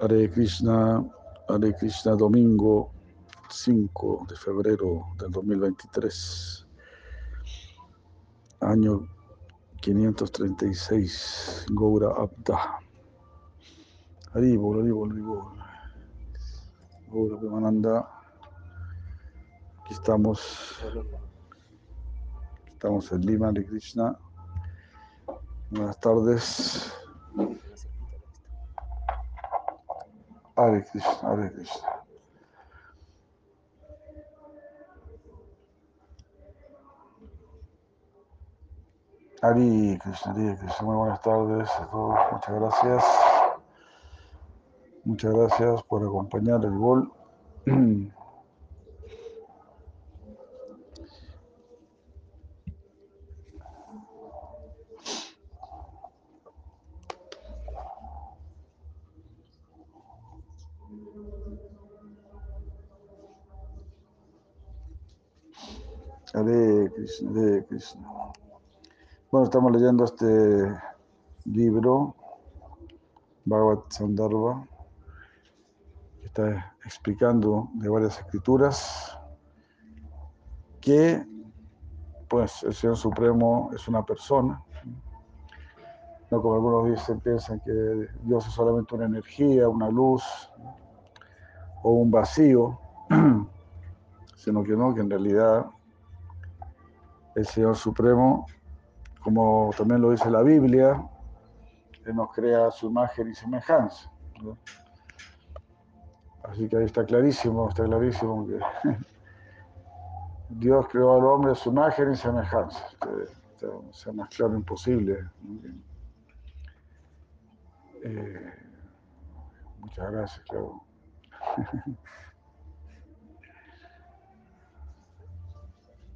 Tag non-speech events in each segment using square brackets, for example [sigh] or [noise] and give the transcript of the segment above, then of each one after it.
Hare Krishna, Hare Krishna, domingo 5 de febrero del 2023, año 536, Goura Abda. Haribol, Haribol, Haribol. Goura Premananda. Aquí estamos, estamos en Lima, Hare Krishna. Buenas tardes. Hare Krishna, Hare Krishna. Hare Krishna, Hare Krishna. Muy buenas tardes a todos. Muchas gracias. Muchas gracias por acompañar el gol. [clears throat] Hare Krishna, Hare Krishna. Bueno, estamos leyendo este libro, Bhagavad Sandarbha, que está explicando de varias escrituras que, pues, el Señor Supremo es una persona. No como algunos dicen, piensan que Dios es solamente una energía, una luz o un vacío, [clears throat] sino que no, que en realidad el Señor Supremo, como también lo dice la Biblia, nos crea su imagen y semejanza. Así que ahí está clarísimo, está clarísimo que [laughs] Dios creó al hombre a su imagen y semejanza. O sea, más claro imposible. Eh, muchas gracias, claro. [laughs]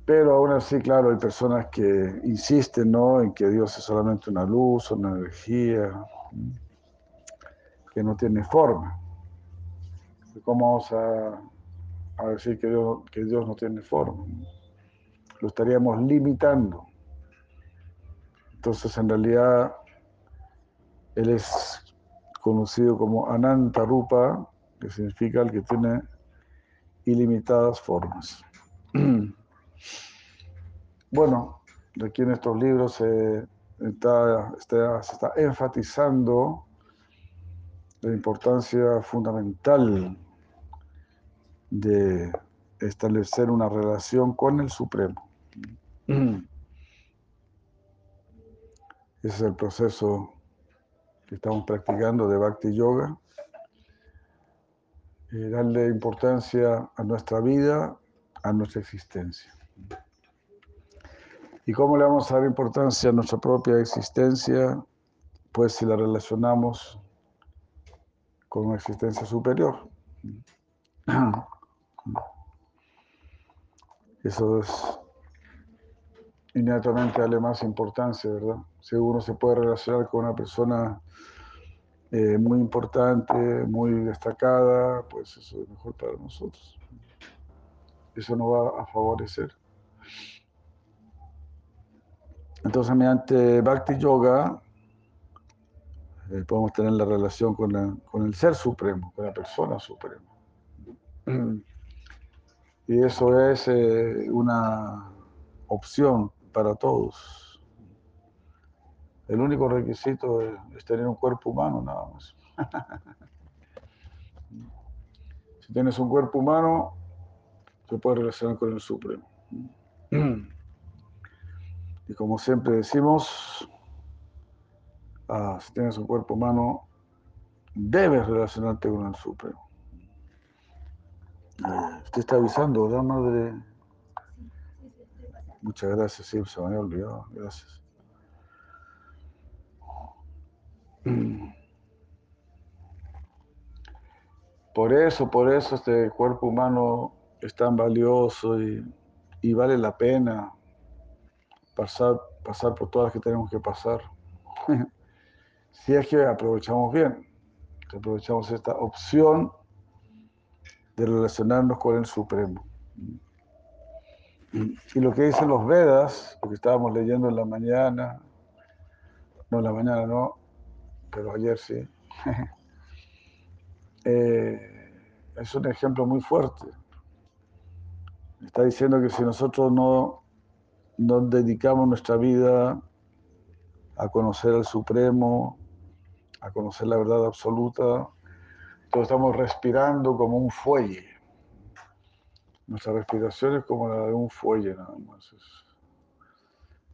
Pero aún así, claro, hay personas que insisten ¿no? en que Dios es solamente una luz, una energía, que no tiene forma. ¿Cómo vamos a, a decir que Dios, que Dios no tiene forma? Lo estaríamos limitando. Entonces, en realidad, Él es conocido como Ananta Rupa, que significa el que tiene ilimitadas formas. [clears throat] Bueno, aquí en estos libros se está, se está enfatizando la importancia fundamental de establecer una relación con el Supremo. Ese es el proceso que estamos practicando de Bhakti Yoga. Y darle importancia a nuestra vida, a nuestra existencia. ¿Y cómo le vamos a dar importancia a nuestra propia existencia? Pues si la relacionamos con una existencia superior. [clears throat] Eso es inmediatamente darle más importancia, ¿verdad? Si uno se puede relacionar con una persona eh, muy importante, muy destacada, pues eso es mejor para nosotros. Eso nos va a favorecer. Entonces, mediante Bhakti Yoga, eh, podemos tener la relación con, la, con, el Ser Supremo, con la persona suprema. Y eso es eh, una opción para todos. El único requisito es, es tener un cuerpo humano, nada más. [laughs] si tienes un cuerpo humano, se puede relacionar con el Supremo. Y como siempre decimos, ah, si tienes un cuerpo humano, debes relacionarte con el Supremo. Eh, usted está avisando, ¿verdad, madre? Muchas gracias, sí, se me había olvidado. Gracias. Por eso, por eso este cuerpo humano es tan valioso y, y vale la pena pasar, pasar por todas las que tenemos que pasar. [laughs] si es que aprovechamos bien, aprovechamos esta opción de relacionarnos con el Supremo. Y lo que dicen los Vedas, lo que estábamos leyendo en la mañana, no en la mañana no, pero ayer sí, [laughs] eh, es un ejemplo muy fuerte. Está diciendo que si nosotros no, no dedicamos nuestra vida a conocer al Supremo, a conocer la verdad absoluta, todos estamos respirando como un fuelle. Nuestra respiración es como la de un fuelle nada más.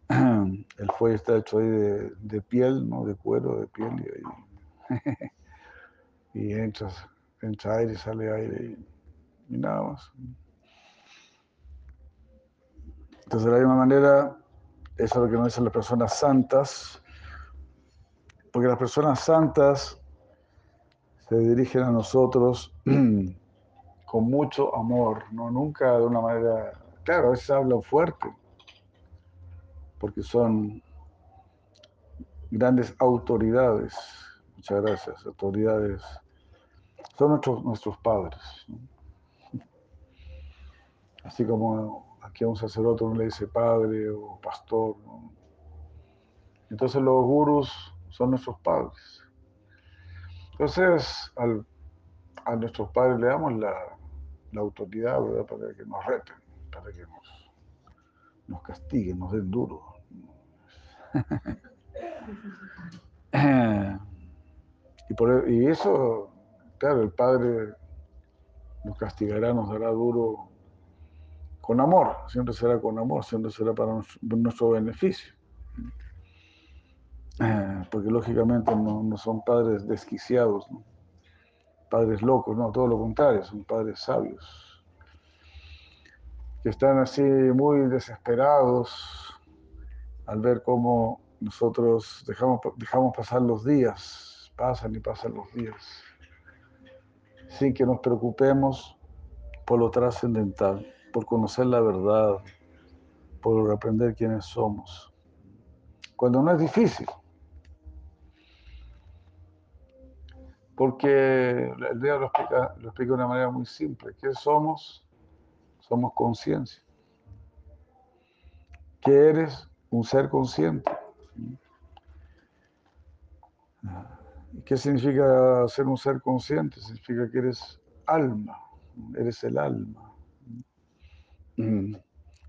[clears throat] El fuelle está hecho ahí de, piel, ¿no? de cuero, de piel, y, ahí, [laughs] y entras, entra aire sale aire, y, nada más. Entonces, de la misma manera, eso es lo que nos dicen las personas santas, porque las personas santas se dirigen a nosotros [clears throat] con mucho amor, no nunca de una manera, claro, a veces hablan fuerte, porque son grandes autoridades, muchas gracias, autoridades, son nuestros, nuestros padres. Así como aquí a un sacerdote uno le dice padre o pastor. Entonces los gurus son nuestros padres. Entonces a nuestros padres le damos la, la autoridad para que nos reten, para que nos, nos castiguen, nos den duro. [laughs] y, por, e, y eso, claro, el Padre nos castigará, nos dará duro con amor, siempre será con amor, siempre será para nuestro, beneficio. porque lógicamente no, no, son padres desquiciados, padres locos, no, todo lo contrario, son padres sabios, que están así muy desesperados al ver cómo nosotros dejamos, dejamos pasar los días, pasan y pasan los días, sin que nos preocupemos por lo trascendental, por conocer la verdad, por aprender quiénes somos. Cuando no es difícil, Porque el día lo explica, lo explica de una manera muy simple. ¿Qué somos? Somos conciencia. ¿Qué eres? Un ser consciente. ¿Qué significa ser un ser consciente? Significa que eres alma, eres el alma.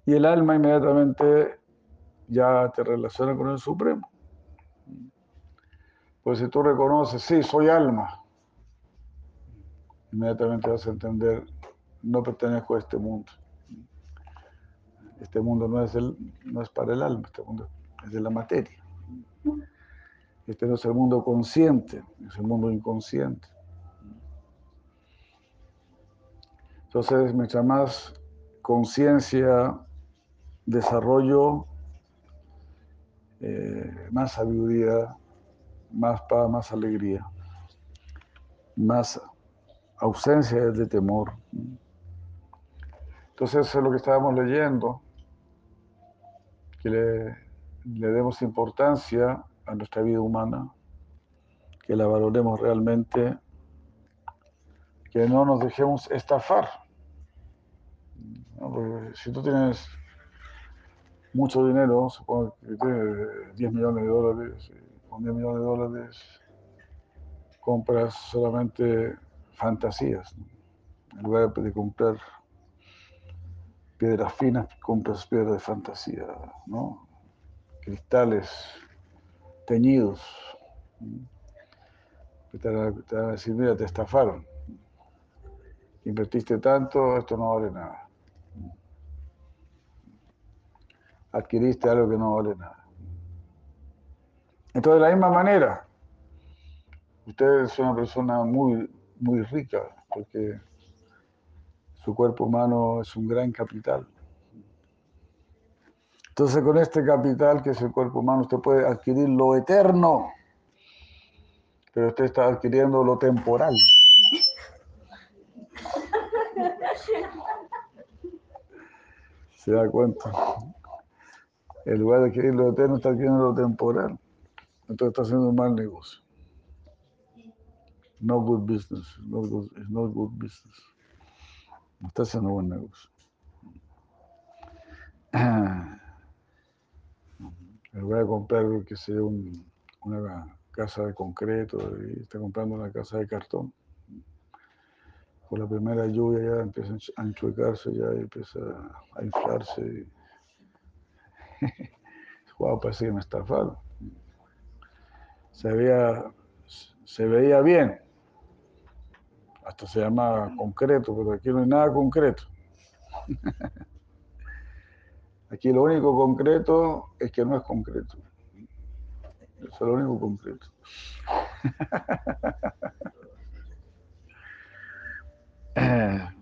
Y el alma inmediatamente ya te relaciona con el Supremo. Pues si tú reconoces, sí, soy alma, inmediatamente vas a entender, no pertenezco a este mundo. Este mundo no es, el, no es para el alma, este mundo es de la materia. Este no es el mundo consciente, es el mundo inconsciente. Entonces, mientras más conciencia, desarrollo, eh, más sabiduría, más paz, más alegría, más ausencia de temor. Entonces eso es lo que estábamos leyendo, que le, demos importancia a nuestra vida humana, que la valoremos realmente, que no nos dejemos estafar. Si tú tienes mucho dinero, supongo que tienes 10 millones de dólares, con 10 millones de dólares compras solamente fantasías. En lugar de comprar piedras finas, compras piedras de fantasía, ¿no? Cristales teñidos. Te van a decir, mira, te estafaron. Invertiste tanto, esto no vale nada. Adquiriste algo que no vale nada. Entonces, de la misma manera, usted es una persona muy muy rica, porque su cuerpo humano es un gran capital. Entonces con este capital que es el cuerpo humano usted puede adquirir lo eterno, pero usted está adquiriendo lo temporal. [laughs] ¿Se da cuenta? En lugar de adquirir lo eterno está adquiriendo lo temporal. Entonces está haciendo un mal negocio no good business, no good, it's not good business. No está haciendo buen negocio. [clears throat] Me voy a comprar, que sea un, una casa de concreto y está comprando una casa de cartón. con la primera lluvia ya empieza a enchuecarse, ya empieza a inflarse. Wow, parece que me estafaron. Se veía, se veía bien. Hasta se llama concreto, pero aquí no hay nada concreto. [laughs] Aquí lo único concreto es que no es concreto. Eso es lo único concreto. [laughs]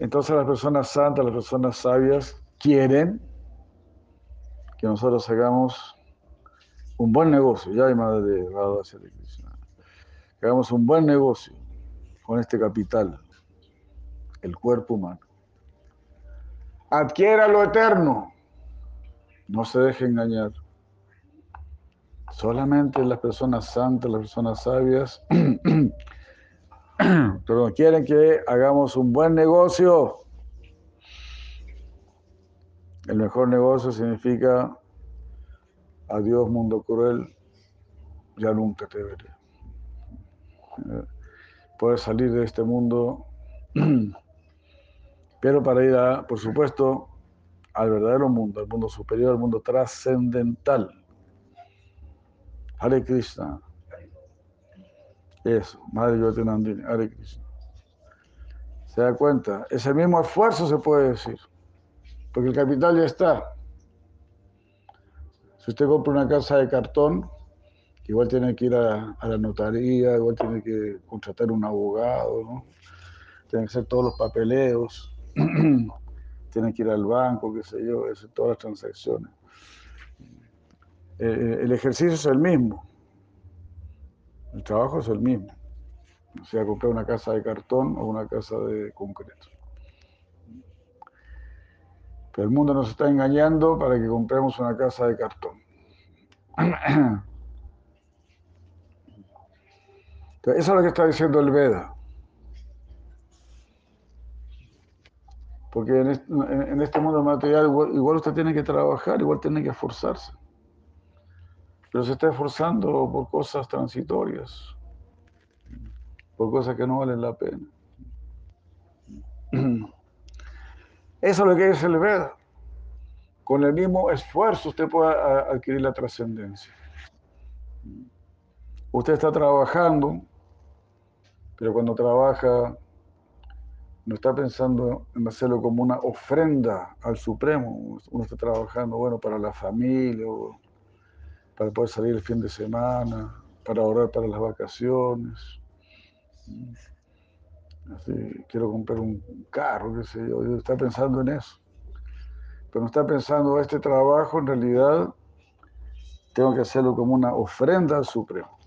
Entonces las personas santas, las personas sabias quieren que nosotros hagamos un buen negocio, ya hay madre de Krishna, que hagamos un buen negocio con este capital, el cuerpo humano. Adquiera lo eterno, no se deje engañar. Solamente las personas santas, las personas sabias, [clears throat] pero quieren que hagamos un buen negocio. El mejor negocio significa adiós mundo cruel, ya nunca te veré. Eh, puedes salir de este mundo, [clears throat] pero para ir a, por supuesto, al verdadero mundo, al mundo superior, al mundo trascendental. Hare Krishna. Eso, Madre Yotanandini, Hare Krishna. ¿Se da cuenta? Ese mismo esfuerzo se puede decir, porque el capital ya está. Si usted compra una casa de cartón, igual tiene que ir a, la notaría, igual tiene que contratar un abogado. Tiene que hacer todos los papeleos, [clears throat] tiene que ir al banco, qué sé yo, hacer todas las transacciones. Eh, el ejercicio es el mismo. El trabajo es el mismo. O sea, comprar una casa de cartón o una casa de concreto. Pero el mundo nos está engañando para que compremos una casa de cartón. [clears throat] eso es lo que está diciendo el Veda. Porque en este, mundo material igual, usted tiene que trabajar, igual tiene que esforzarse. Pero se está esforzando por cosas transitorias, por cosas que no valen la pena. [clears throat] Eso es lo que dice el Veda. Con el mismo esfuerzo usted puede adquirir la trascendencia. Usted está trabajando, pero cuando trabaja no está pensando en hacerlo como una ofrenda al Supremo. Uno está trabajando, bueno, para la familia, para poder salir el fin de semana, para ahorrar para las vacaciones quiero comprar un carro, qué sé yo, está pensando en eso. Pero no está pensando, este trabajo en realidad tengo que hacerlo como una ofrenda al Supremo.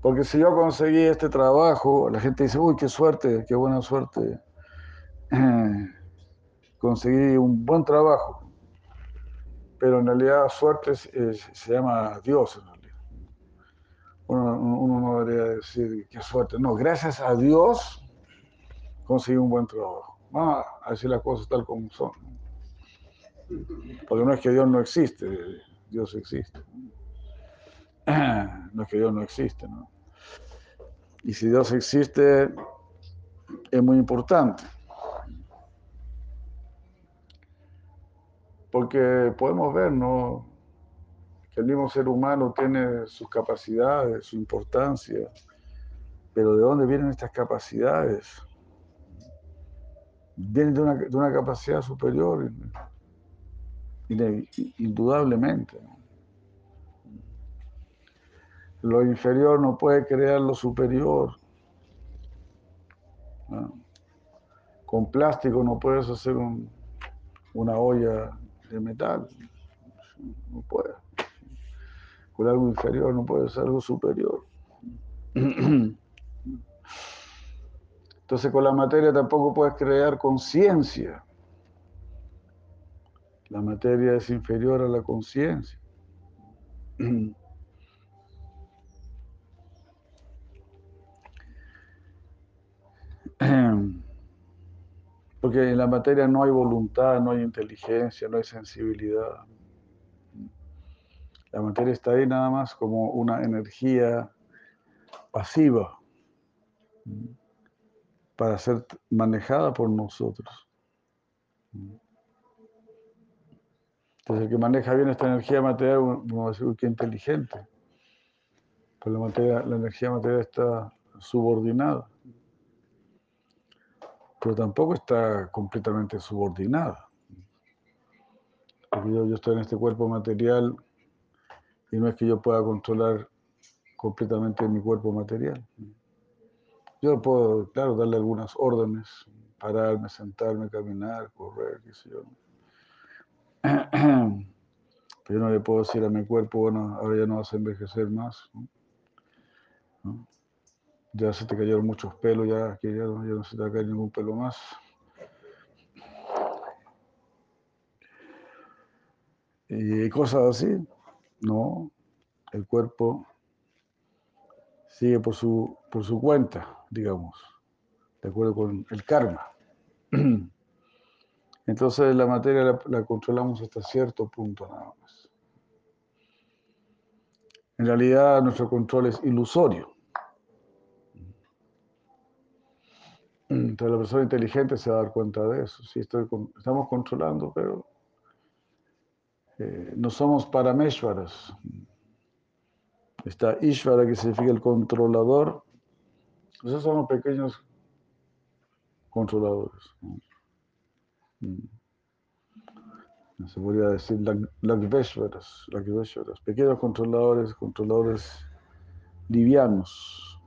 Porque si yo conseguí este trabajo, la gente dice, uy, qué suerte, qué buena suerte. [clears throat] conseguí un buen trabajo. Pero en realidad suerte se llama Dios uno, no debería decir qué suerte. No, gracias a Dios conseguí un buen trabajo. Vamos a decir las cosas tal como son. Porque no es que Dios no existe, Dios existe. [clears throat] No es que Dios no existe, ¿no? Y si Dios existe, es muy importante. Porque podemos ver, ¿no? El mismo ser humano tiene sus capacidades, su importancia, pero ¿de dónde vienen estas capacidades? Vienen de una, capacidad superior, indudablemente. Lo inferior no puede crear lo superior. Con plástico no puedes hacer una olla de metal. No puedes con algo inferior no puede ser algo superior. [clears throat] Entonces con la materia tampoco puedes crear conciencia. La materia es inferior a la conciencia. [clears throat] Porque en la materia no hay voluntad, no hay inteligencia, no hay sensibilidad. La materia está ahí nada más como una energía pasiva. para ser manejada por nosotros. Entonces el que maneja bien esta energía material, uno va a decir inteligente. Pero la, materia, la energía material está subordinada. Pero tampoco está completamente subordinada. Yo estoy en este cuerpo material y no es que yo pueda controlar completamente mi cuerpo material. Yo puedo, claro, darle algunas órdenes, pararme, sentarme, caminar, correr, qué sé yo. [clears throat] Pero yo no le puedo decir a mi cuerpo, bueno, ahora ya no vas a envejecer más. Ya se te cayeron muchos pelos, ya, que ya, no, se te va a caer ningún pelo más. Y cosas así. No, el cuerpo sigue por su, por su cuenta, digamos, de acuerdo con el karma. [clears throat] Entonces la materia la, controlamos hasta cierto punto nada más. En realidad nuestro control es ilusorio. Entonces la persona inteligente se va a dar cuenta de eso. Sí, estoy estamos controlando, pero eh, no somos parameshwaras. Está Ishvara, que significa el controlador. Nosotros somos pequeños controladores. Mm. Se podría decir Lakveshwaras, pequeños controladores, controladores livianos.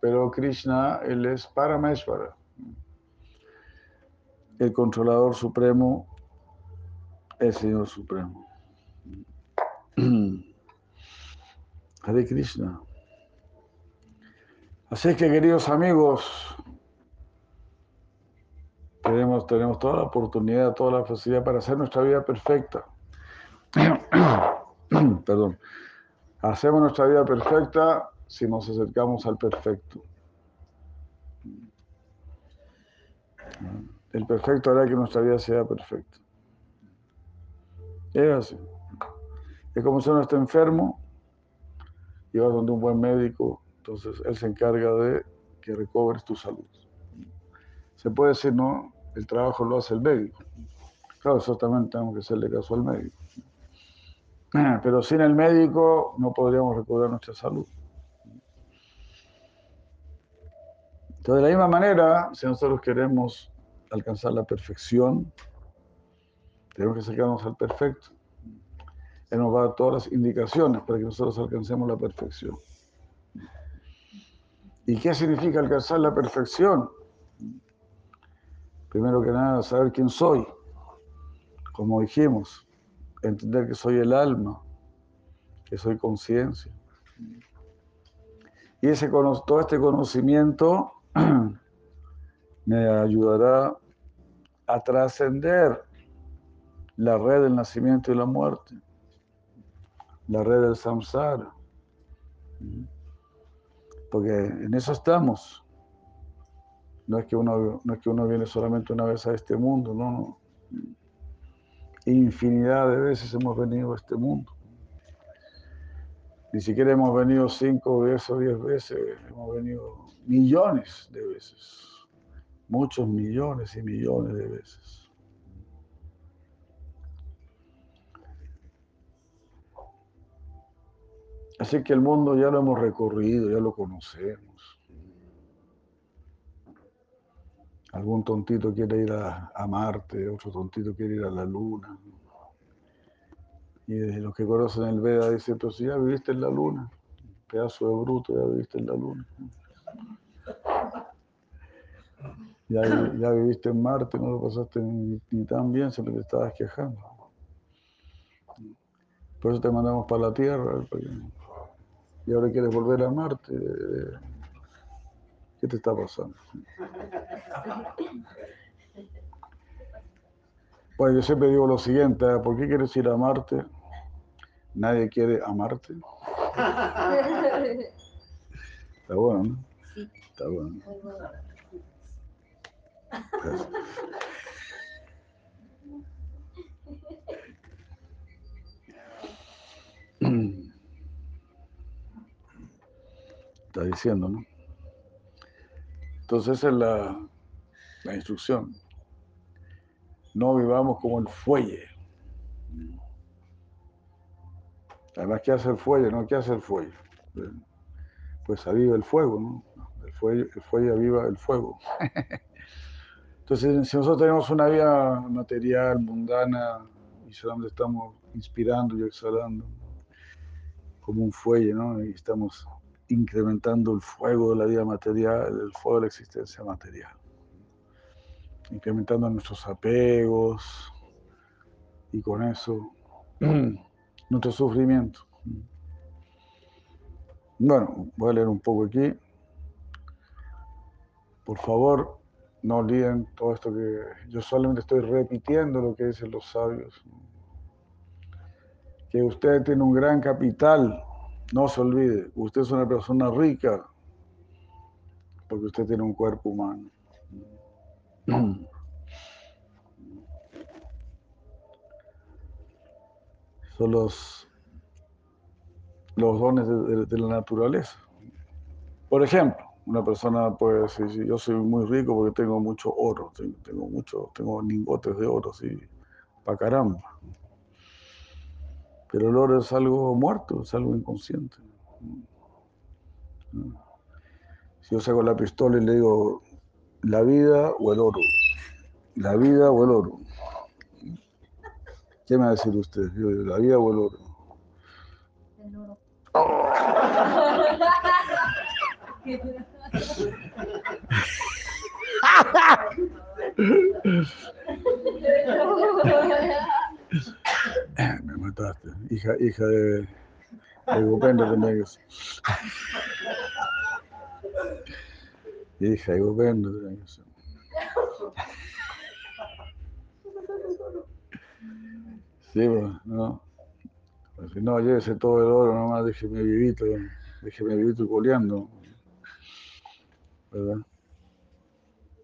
Pero Krishna, él es Parameshvara, el controlador supremo, el Señor Supremo. [clears throat] Hare Krishna. Así que, queridos amigos, tenemos, tenemos toda la oportunidad, toda la facilidad para hacer nuestra vida perfecta. [clears throat] Perdón. Hacemos nuestra vida perfecta si nos acercamos al perfecto. El perfecto hará que nuestra vida sea perfecta. Es así. Es como si uno está enfermo y vas donde un buen médico, entonces él se encarga de que recobres tu salud. Se puede decir, no, el trabajo lo hace el médico. Claro, eso también tenemos que hacerle caso al médico. Pero sin el médico no podríamos recobrar nuestra salud. Entonces, de la misma manera, si nosotros queremos alcanzar la perfección, tenemos que acercarnos al perfecto. Él nos va a dar todas las indicaciones para que nosotros alcancemos la perfección. ¿Y qué significa alcanzar la perfección? Primero que nada, saber quién soy. Como dijimos, entender que soy el alma, que soy conciencia. Y ese, todo este conocimiento [clears throat] me ayudará a trascender la red del nacimiento y la muerte la red del samsara. Porque en eso estamos. No es, que uno, no es que uno viene solamente una vez a este mundo, no, Infinidad de veces hemos venido a este mundo. Ni siquiera hemos venido cinco veces o diez veces, hemos venido millones de veces. Muchos millones y millones de veces. Así que el mundo ya lo hemos recorrido, ya lo conocemos. Algún tontito quiere ir a, Marte, otro tontito quiere ir a la Luna. Y los que conocen el Veda dicen, pero si ya viviste en la Luna, pedazo de bruto, ya viviste en la Luna. Ya, viviste en Marte, no lo pasaste ni, ni tan bien, siempre te estabas quejando. Por eso te mandamos para la Tierra, para y ahora quieres volver a Marte. ¿Qué te está pasando? Bueno, yo siempre digo lo siguiente, ¿eh? ¿por qué quieres ir a Marte? Nadie quiere amarte. Está bueno, ¿no? Sí. Está bueno. [clears throat] Está diciendo, ¿no? Entonces esa es la, la instrucción. No vivamos como el fuelle. Además, ¿qué hace el fuelle? ¿No? ¿Qué hace el fuelle? Pues aviva el fuego, ¿no? El fuelle, el fuelle aviva el fuego. [laughs] Entonces, si nosotros tenemos una vida material, mundana, y solamente estamos inspirando y exhalando, como un fuelle, ¿no? Y estamos incrementando el fuego de la vida material, el fuego de la existencia material. Incrementando nuestros apegos y con eso [clears throat] nuestro sufrimiento. Bueno, voy a leer un poco aquí. Por favor, no olviden todo esto que yo solamente estoy repitiendo lo que dicen los sabios. Que usted tiene un gran capital, no se olvide, usted es una persona rica porque usted tiene un cuerpo humano. Son los, los dones de la naturaleza. Por ejemplo, una persona puede decir, yo soy muy rico porque tengo mucho oro, tengo, mucho, tengo lingotes de oro, sí, para caramba. Pero el oro es algo muerto, es algo inconsciente. Si yo saco la pistola y le digo, la vida o el oro, la vida o el oro. ¿Qué me va a decir usted? ¿La vida o el oro? El oro. Me [laughs] [laughs] hija, hija de, de Gupendra también. Hija de Gupendra también. Sí, bueno, no. Si no, llévese todo el oro nomás, déjeme vivito, déjeme vivito coleando. ¿verdad?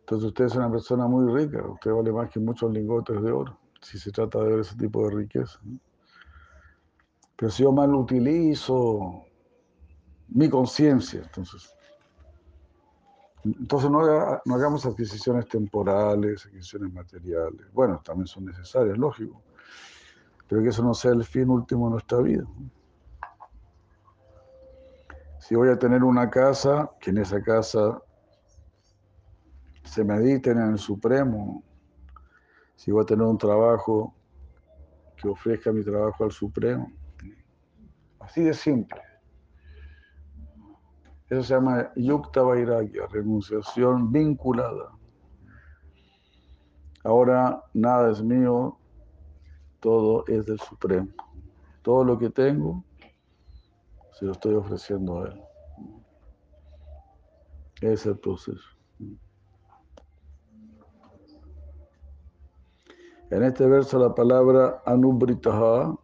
Entonces usted es una persona muy rica, usted vale más que muchos lingotes de oro, si se trata de ver ese tipo de riqueza. Pero si yo mal utilizo mi conciencia, entonces, entonces no, no hagamos adquisiciones temporales, adquisiciones materiales. Bueno, también son necesarias, lógico, pero que eso no sea el fin último de nuestra vida. Si voy a tener una casa, que en esa casa se mediten en el Supremo, si voy a tener un trabajo que ofrezca mi trabajo al Supremo. Así de simple. Eso se llama Yukta Vairagya, renunciación vinculada. Ahora nada es mío, todo es del Supremo. Todo lo que tengo se lo estoy ofreciendo a Él. Ese es el proceso. En este verso la palabra anubritaha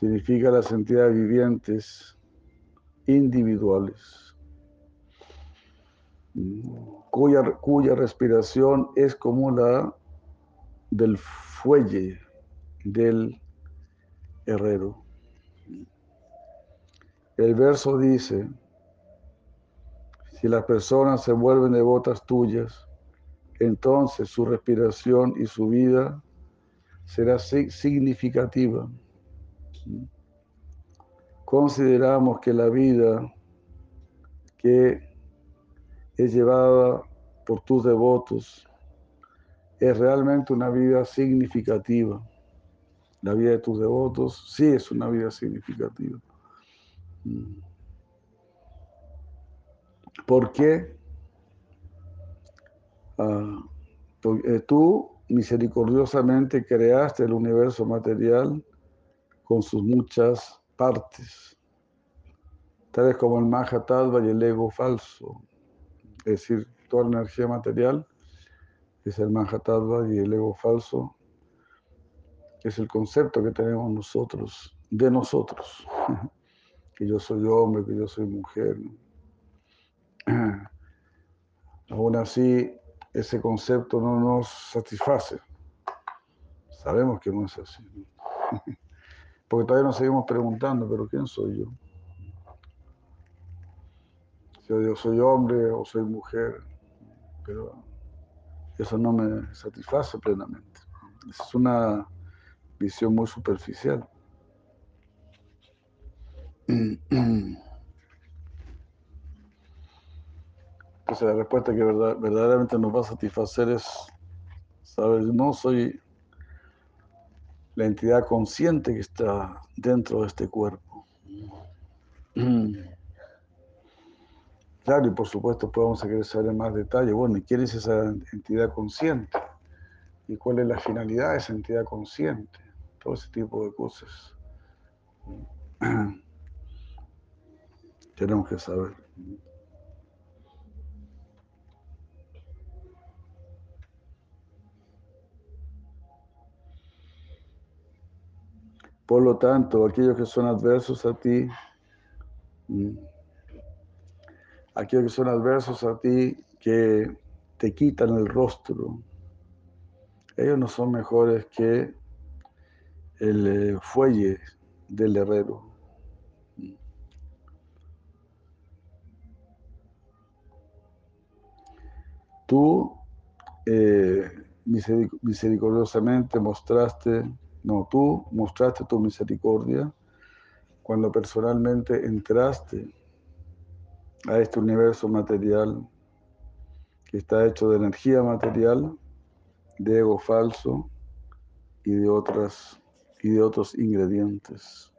significa las entidades vivientes individuales, cuya, cuya respiración es como la del fuelle del herrero. El verso dice, si las personas se vuelven devotas tuyas, entonces su respiración y su vida será significativa. Consideramos que la vida que es llevada por tus devotos es realmente una vida significativa. La vida de tus devotos sí es una vida significativa. ¿Por qué? Ah, eh, tú misericordiosamente creaste el universo material con sus muchas partes, tales como el Mahatadva y el ego falso. Es decir, toda la energía material es el Mahatadva y el ego falso es el concepto que tenemos nosotros, de nosotros, [laughs] que yo soy hombre, que yo soy mujer. [clears throat] Aún así, ese concepto no nos satisface. Sabemos que no es así. [laughs] Porque todavía nos seguimos preguntando, pero ¿quién soy yo? yo soy hombre o soy mujer, pero eso no me satisface plenamente. Es una visión muy superficial. Entonces la respuesta que verdaderamente nos va a satisfacer es, sabes, no soy la entidad consciente que está dentro de este cuerpo. Claro, y por supuesto podemos querer saber en más detalle, bueno, ¿y quién es esa entidad consciente? ¿Y cuál es la finalidad de esa entidad consciente? Todo ese tipo de cosas. [clears throat] Tenemos que saber. Por lo tanto, aquellos que son adversos a ti, mm, aquellos que son adversos a ti, que te quitan el rostro, ellos no son mejores que el eh, fuelle del herrero. Tú eh, misericordiosamente mostraste, no, tú mostraste tu misericordia cuando personalmente entraste a este universo material que está hecho de energía material, de ego falso y de otras y de otros ingredientes.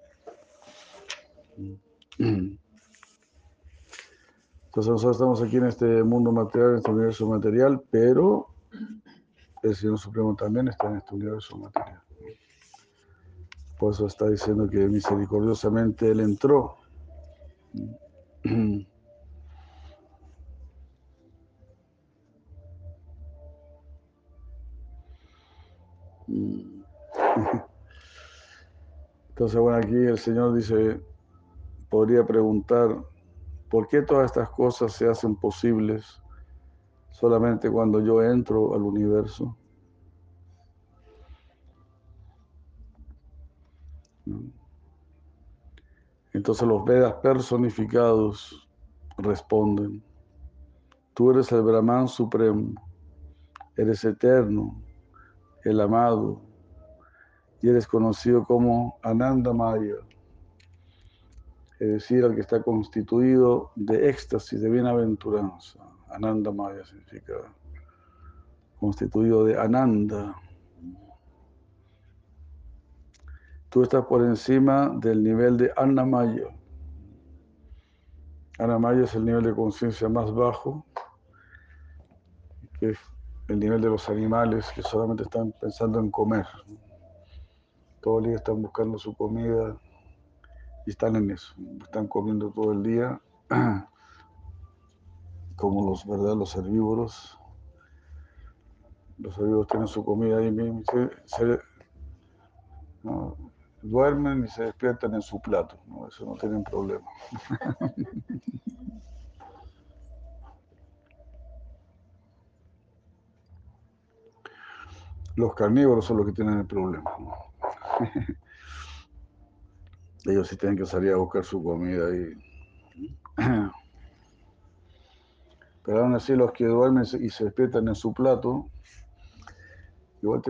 Entonces nosotros estamos aquí en este mundo material, en este universo material, pero el Señor Supremo también está en este universo material. Por eso está diciendo que misericordiosamente Él entró. Entonces, bueno, aquí el Señor dice, podría preguntar, ¿Por qué todas estas cosas se hacen posibles solamente cuando yo entro al universo? Entonces los Vedas personificados responden, tú eres el Brahman supremo, eres eterno, el amado, y eres conocido como Ananda Maya es decir, al que está constituido de éxtasis, de bienaventuranza. Ananda Maya significa constituido de Ananda. Tú estás por encima del nivel de Annamaya. Annamaya es el nivel de conciencia más bajo, que es el nivel de los animales que solamente están pensando en comer. Todo el día están buscando su comida, y están en eso, están comiendo todo el día, [clears throat] como los, ¿verdad? los herbívoros. Los herbívoros tienen su comida ahí mismo, se, duermen y se despiertan en su plato, ¿no? eso no tienen problema. [laughs] Los carnívoros son los que tienen el problema. [laughs] Ellos sí tienen que salir a buscar su comida y... [clears throat] Pero aún así los que duermen y se despiertan en su plato, igual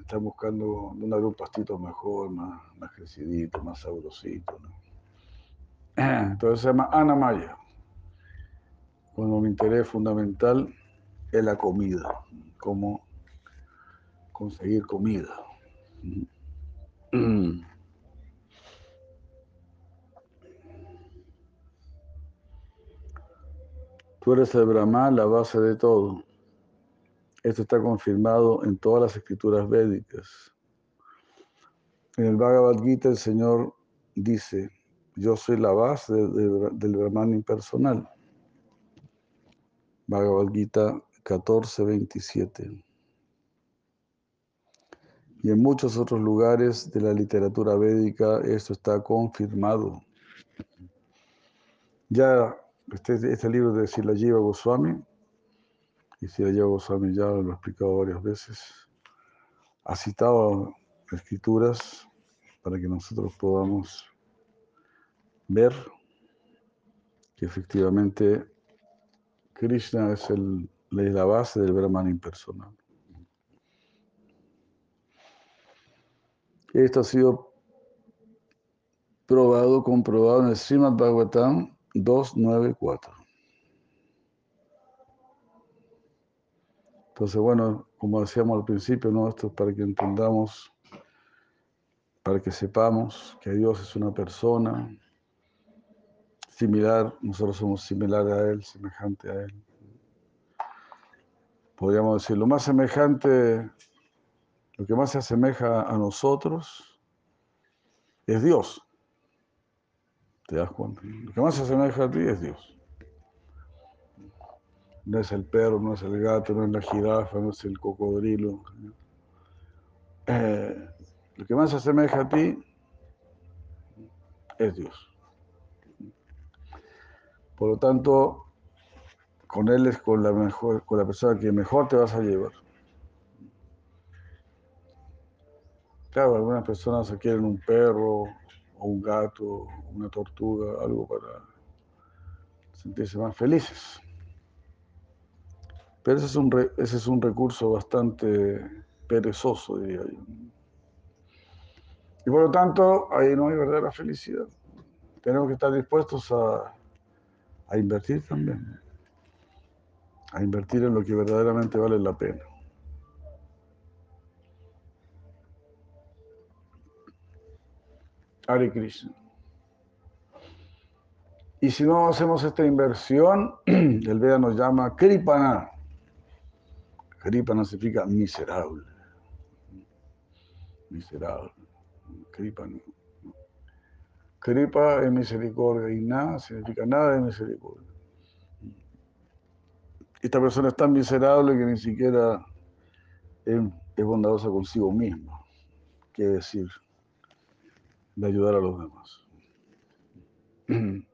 están buscando un pastito mejor, más, más crecidito, más sabrosito. [clears throat] Entonces se llama Anamaya. Cuando mi interés fundamental es la comida, cómo conseguir comida. [clears throat] Tú eres el Brahma, la base de todo. Esto está confirmado en todas las escrituras védicas. En el Bhagavad Gita el Señor dice, yo soy la base del Brahman impersonal. Bhagavad Gita 14, 27. Y en muchos otros lugares de la literatura védica esto está confirmado. Ya este, este libro de Silajiva Goswami, y Silajiva Goswami ya lo he explicado varias veces, ha citado escrituras para que nosotros podamos ver que efectivamente Krishna es el, la base del Brahman impersonal. Esto ha sido probado, comprobado en el Srimad Bhagavatam 294. Entonces, bueno, como decíamos al principio, esto es para que entendamos, para que sepamos que Dios es una persona similar, nosotros somos similares a Él, semejante a Él. Podríamos decir, lo más semejante, lo que más se asemeja a nosotros es Dios. ¿Te das cuenta? Lo que más se asemeja a ti es Dios. No es el perro, no es el gato, no es la jirafa, no es el cocodrilo. Eh, lo que más se asemeja a ti es Dios. Por lo tanto, con Él es con la, mejor, con la persona que mejor te vas a llevar. Claro, algunas personas se quieren un perro o un gato, una tortuga, algo para sentirse más felices. Pero ese es un, ese es un recurso bastante perezoso, diría yo. Y por lo tanto, ahí no hay verdadera felicidad. Tenemos que estar dispuestos a, a invertir también. A invertir en lo que verdaderamente vale la pena. Hare Krishna. Y si no hacemos esta inversión, [clears throat] el Veda nos llama Kripana. Kripana significa miserable. Miserable. Kripana. Kripa es misericordia y nada significa nada de misericordia. Esta persona es tan miserable que ni siquiera es, es bondadosa consigo misma. ¿Qué decir? De ayudar a los demás. [clears throat]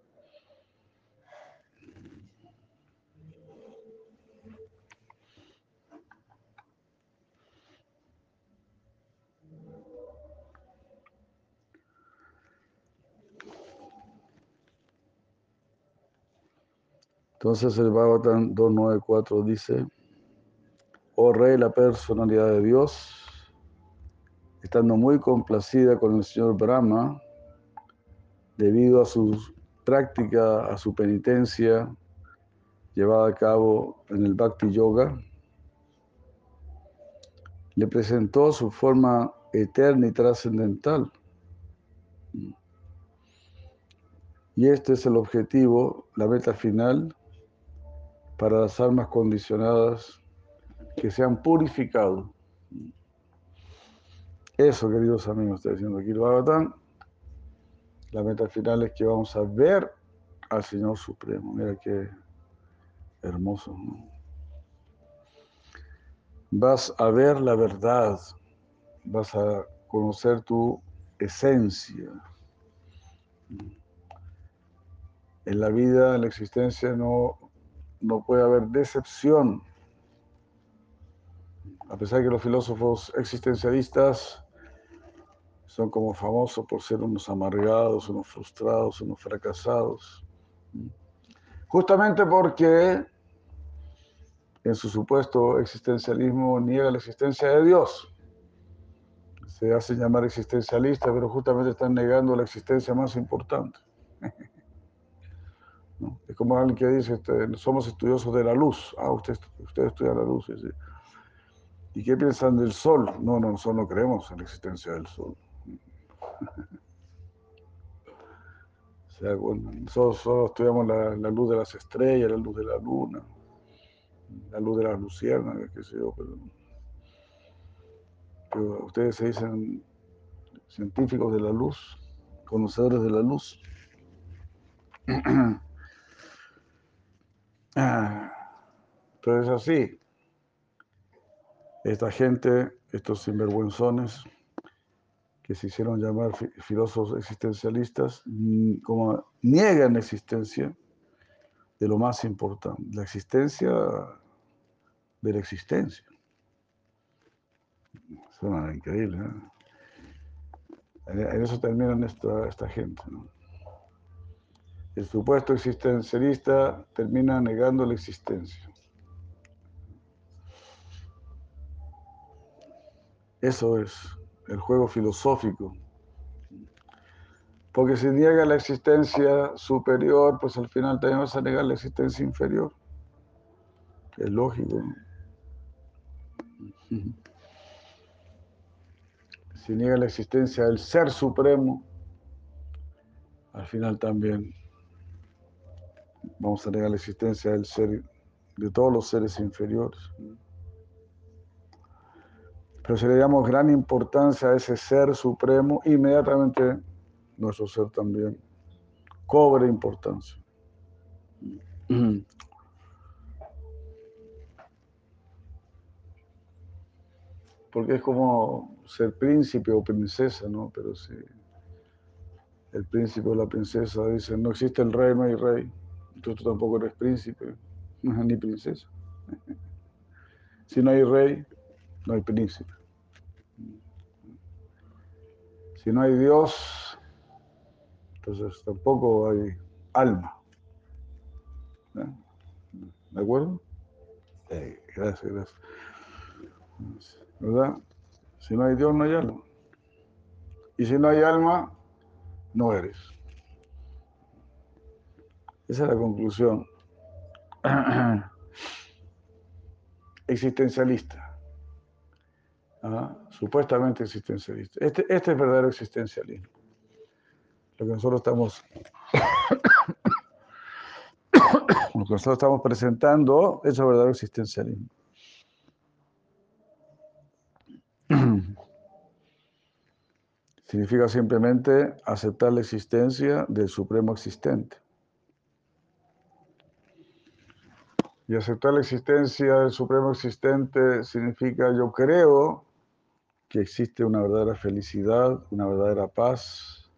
Entonces el Bhagavatam 294 dice, oh rey, la personalidad de Dios, estando muy complacida con el señor Brahma, debido a su práctica, a su penitencia llevada a cabo en el Bhakti Yoga, le presentó su forma eterna y trascendental. Y este es el objetivo, la meta final para las almas condicionadas que se han purificado. Eso, queridos amigos, está diciendo aquí el Bhagavatam. La meta final es que vamos a ver al Señor Supremo. Mira qué hermoso. Vas a ver la verdad, vas a conocer tu esencia. En la vida, en la existencia, no no puede haber decepción. A pesar de que los filósofos existencialistas son como famosos por ser unos amargados, unos frustrados, unos fracasados. Justamente porque en su supuesto existencialismo niega la existencia de Dios. Se hacen llamar existencialistas, pero justamente están negando la existencia más importante. Es como alguien que dice, este, somos estudiosos de la luz. Ah, usted, usted estudia la luz. ¿Y qué piensan del sol? No, no, nosotros no creemos en la existencia del sol. [laughs] o sea, nosotros solo estudiamos la, luz de las estrellas, la luz de la luna, la luz de las luciernas, qué sé yo, pero, pero ustedes se dicen científicos de la luz, conocedores de la luz. [clears throat] Entonces así, esta gente, estos sinvergüenzones que se hicieron llamar filósofos existencialistas, como niegan la existencia de lo más importante, la existencia de la existencia. Suena increíble. ¿eh? En eso terminan esta, esta gente. El supuesto existencialista termina negando la existencia. Eso es el juego filosófico. Porque si niega la existencia superior, pues al final también vas a negar la existencia inferior. Es lógico. Si niega la existencia del ser supremo, al final también vamos a negar la existencia del ser, de todos los seres inferiores. Pero si le damos gran importancia a ese ser supremo, inmediatamente nuestro ser también cobra importancia. Porque es como ser príncipe o princesa, ¿no? Pero si el príncipe o la princesa dicen, no existe el rey, no hay rey, tú tampoco eres príncipe, ni princesa. [laughs] Si no hay rey, no hay príncipe. Si no hay Dios, entonces tampoco hay alma. ¿De acuerdo? gracias, gracias. ¿Verdad? Si no hay Dios, no hay alma. Y si no hay alma, no eres. Esa es la conclusión. [clears throat] Existencialista. ¿Ah? Supuestamente existencialista. Este, este es verdadero existencialismo. Lo que nosotros estamos [coughs] lo que nosotros estamos presentando es el verdadero existencialismo. [clears throat] Significa simplemente aceptar la existencia del supremo existente. Y aceptar la existencia del supremo existente significa yo creo que existe una verdadera felicidad, una verdadera paz,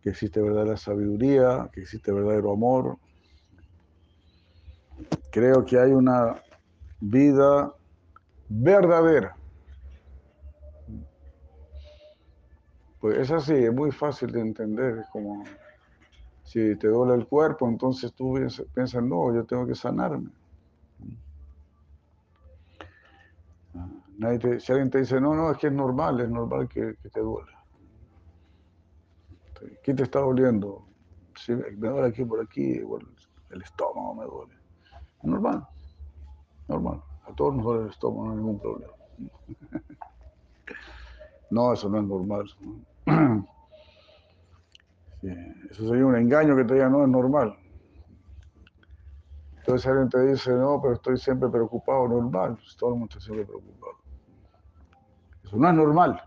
que existe verdadera sabiduría, que existe verdadero amor. Creo que hay una vida verdadera. Pues es así, es muy fácil de entender, es como si te duele el cuerpo, entonces tú piensas, no, yo tengo que sanarme. si alguien te dice, no, no, es que es normal, es normal que, te duele. ¿Qué te está doliendo? Si me duele aquí por aquí, el estómago me duele. Es normal, normal. A todos nos duele el estómago, no hay ningún problema. [laughs] no, eso no es normal. [clears throat] Eso sería un engaño que te diga, no, es normal. Entonces alguien te dice, no, pero estoy siempre preocupado, normal. Pues todo el mundo está siempre preocupado. Eso no es normal.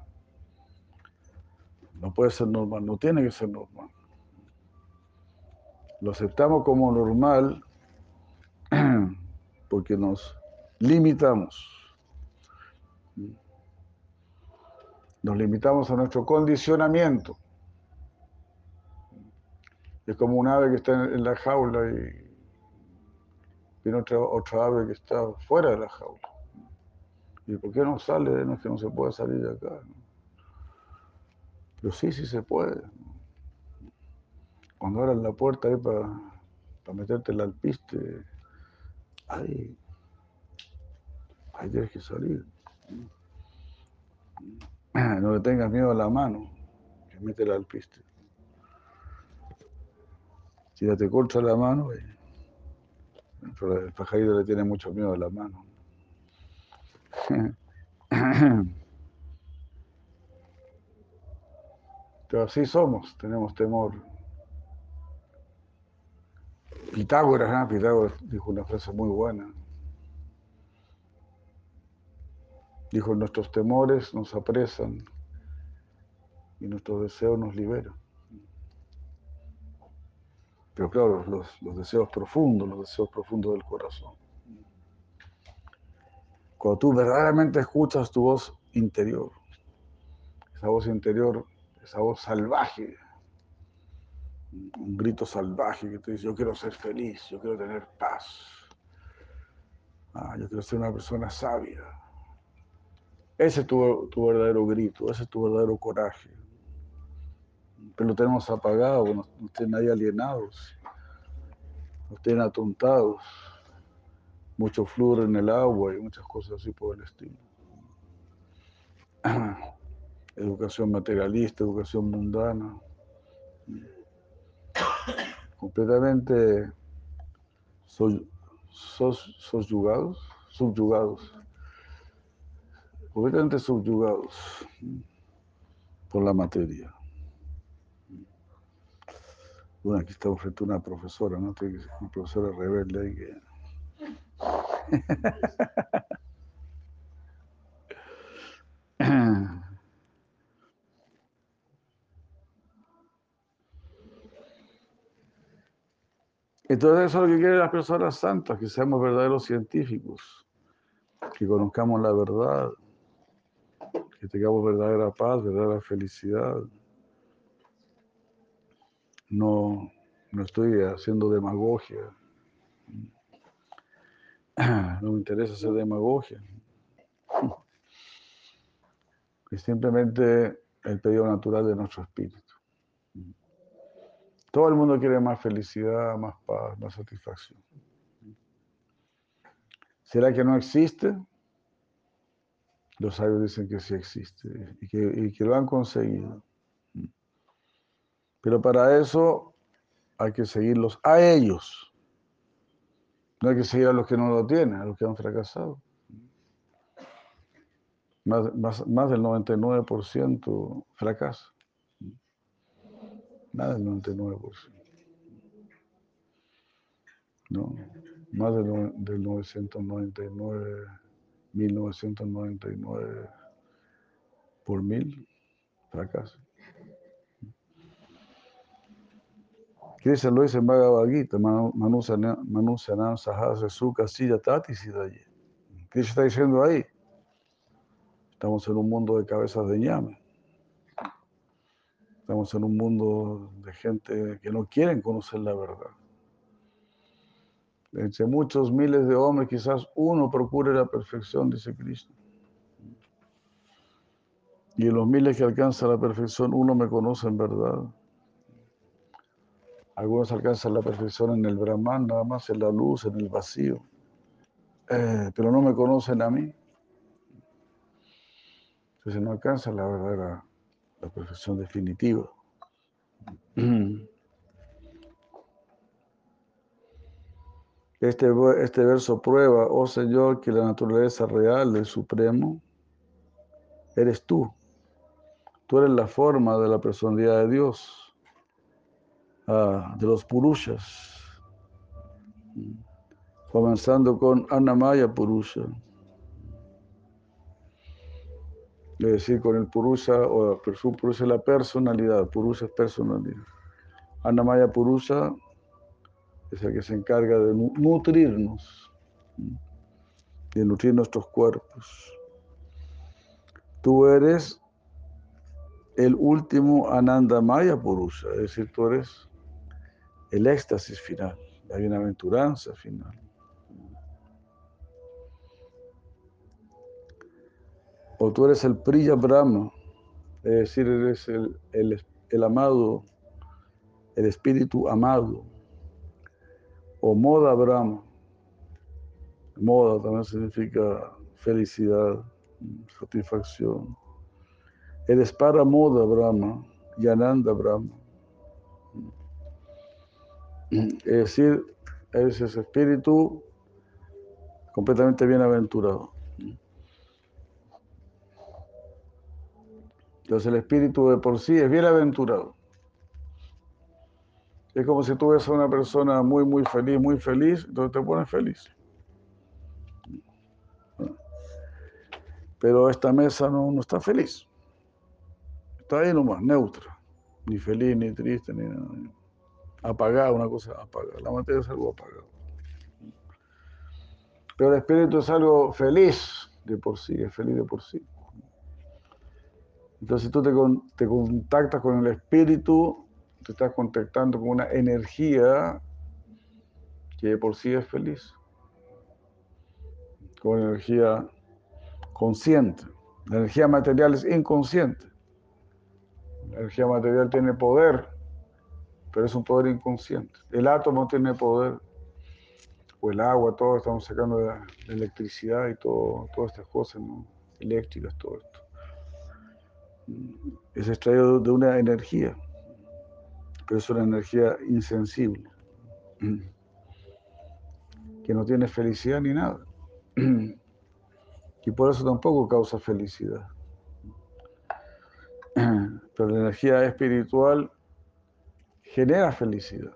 No puede ser normal, no tiene que ser normal. Lo aceptamos como normal [clears throat] porque nos limitamos. Nos limitamos a nuestro condicionamiento. Es como un ave que está en la jaula y viene otra, otra ave que está fuera de la jaula. ¿Y por qué no sale? No es que no se puede salir de acá. Pero sí, sí se puede. Cuando abran la puerta ahí para, para meterte el alpiste, ahí, ahí tienes que salir. [clears throat] No le tengas miedo a la mano, que mete el alpiste. Si ya te corta la mano, el pajarito le tiene mucho miedo a la mano. [coughs] Pero así somos, tenemos temor. Pitágoras, ¿eh? Pitágoras dijo una frase muy buena. Dijo, nuestros temores nos apresan y nuestros deseos nos liberan. Pero claro, los, los deseos profundos, los deseos profundos del corazón. Cuando tú verdaderamente escuchas tu voz interior, esa voz interior, esa voz salvaje, un grito salvaje que te dice, yo quiero ser feliz, yo quiero tener paz, ah, yo quiero ser una persona sabia. Ese es tu, tu verdadero grito, ese es tu verdadero coraje. Pero lo tenemos apagado, nos, tienen ahí alienados, nos tienen atontados, mucho flúor en el agua y muchas cosas así por el estilo. [clears throat] Educación materialista, educación mundana, completamente subyugados, subyugados, completamente subyugados por la materia. Bueno, aquí estamos frente a una profesora, ¿no? Una profesora rebelde. Entonces eso es lo que quieren las personas santas, que seamos verdaderos científicos, que conozcamos la verdad, que tengamos verdadera paz, verdadera felicidad. No, no estoy haciendo demagogia. [clears throat] No me interesa hacer demagogia. Es simplemente el pedido natural de nuestro espíritu. Todo el mundo quiere más felicidad, más paz, más satisfacción. ¿Será que no existe? Los sabios dicen que sí existe y que, lo han conseguido. Pero para eso hay que seguirlos a ellos. No hay que seguir a los que no lo tienen, a los que han fracasado. Más, más del 99% fracasa. Nada del 99%. No, más del, del 999, 1999 por mil, fracaso. Krishna lo dice en Bhagavad Gita, Manu Sanam Sahasa Sukha Tati Sidaye. Krishna está diciendo ahí, estamos en un mundo de cabezas de ñame. Estamos en un mundo de gente que no quieren conocer la verdad. Entre muchos miles de hombres, quizás uno procure la perfección, dice Cristo. Y en los miles que alcanzan la perfección, uno me conoce en verdad. Algunos alcanzan la perfección en el Brahman, nada más en la luz, en el vacío. Eh, pero no me conocen a mí. Entonces no alcanzan la verdadera la perfección definitiva. Este, este verso prueba, oh Señor, que la naturaleza real del Supremo eres tú. Tú eres la forma de la personalidad de Dios, ah, de los Purushas. Comenzando con Anamaya Purusha. Es decir, con el Purusha, o su Purusha es la personalidad, Purusha es personalidad. Anamaya Purusha es el que se encarga de nutrirnos, de nutrir nuestros cuerpos. Tú eres el último Ananda Maya Purusha, es decir, tú eres el éxtasis final, la bienaventuranza final. o tú eres el Priya Brahma, es decir, eres el, el, amado, el espíritu amado, o Moda Brahma. Moda también significa felicidad, satisfacción. Eres para Moda Brahma y Ananda Brahma. Es decir, ese espíritu completamente bienaventurado. Entonces el espíritu de por sí es bienaventurado. Es como si tú a una persona muy, muy feliz, muy feliz, entonces te pones feliz. Pero esta mesa no, no está feliz. Está ahí nomás, neutra. Ni feliz, ni triste, ni nada. Apagada, una cosa apagada. La materia es algo apagado. Pero el espíritu es algo feliz de por sí, es feliz de por sí. Entonces si tú te, contactas con el espíritu, te estás contactando con una energía que por sí es feliz, con energía consciente. La energía material es inconsciente. La energía material tiene poder, pero es un poder inconsciente. El átomo tiene poder, o el agua, todo, estamos sacando de la electricidad y todo, todas estas cosas eléctricas, todo esto. Es extraído de una energía, pero es una energía insensible, [clears throat] que no tiene felicidad ni nada. [clears throat] Y por eso tampoco causa felicidad. [clears throat] Pero la energía espiritual genera felicidad.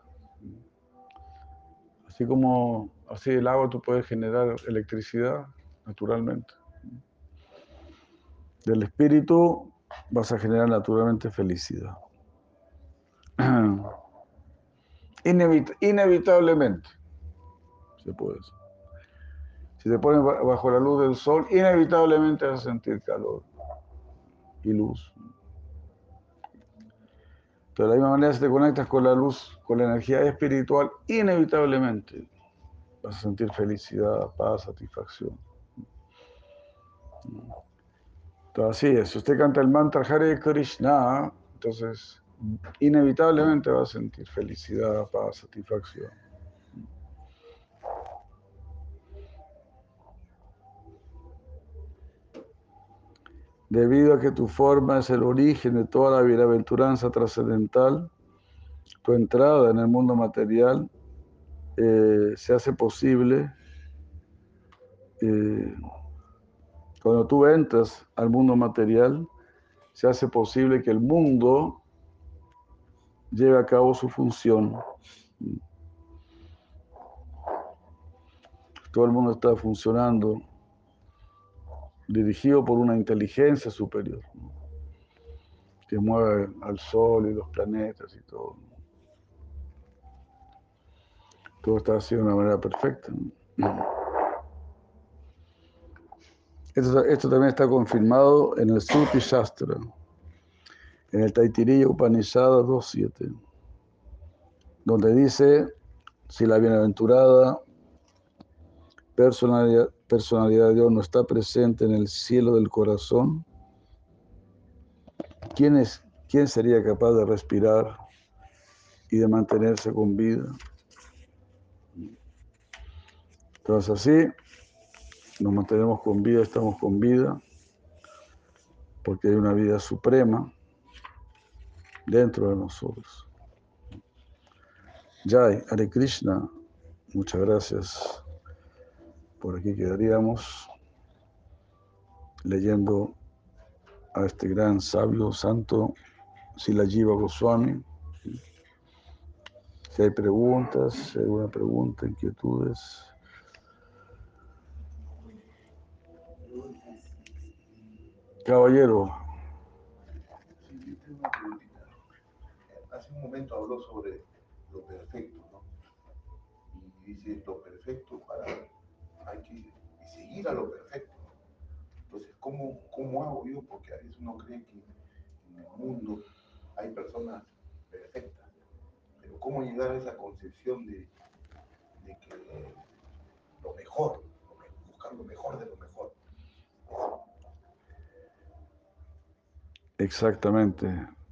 Así como así el agua tú puedes generar electricidad naturalmente. Del espíritu vas a generar naturalmente felicidad. [clears throat] inevitablemente se puede. Si te pones bajo la luz del sol, inevitablemente vas a sentir calor y luz. Pero de la misma manera, si te conectas con la luz, con la energía espiritual, inevitablemente vas a sentir felicidad, paz, satisfacción. Entonces, así es. Si usted canta el mantra Hare Krishna, entonces inevitablemente va a sentir felicidad, paz, satisfacción. Debido a que tu forma es el origen de toda la bienaventuranza trascendental, tu entrada en el mundo material eh, se hace posible eh, cuando tú entras al mundo material, se hace posible que el mundo lleve a cabo su función. Todo el mundo está funcionando dirigido por una inteligencia superior, que mueve al Sol y los planetas y todo. Todo está haciendo de una manera perfecta. Esto, también está confirmado en el Suti Shastra, en el Taitiriya Upanishad 2.7, donde dice, si la bienaventurada personalidad, personalidad de Dios no está presente en el cielo del corazón, ¿quién, es, quién sería capaz de respirar y de mantenerse con vida? Entonces así nos mantenemos con vida, estamos con vida, porque hay una vida suprema dentro de nosotros. Jai, Hare Krishna, muchas gracias. Por aquí quedaríamos leyendo a este gran sabio santo Silajiva Goswami. Si hay preguntas, si hay alguna pregunta, inquietudes. Caballero. Hace un momento habló sobre lo perfecto, ¿no? Y dice lo perfecto para hay que seguir a lo perfecto. Entonces, ¿cómo, ¿cómo hago yo? Porque a veces uno cree que en el mundo hay personas perfectas, pero ¿cómo llegar a esa concepción de, de que lo mejor, buscar lo mejor de lo mejor? Exactamente,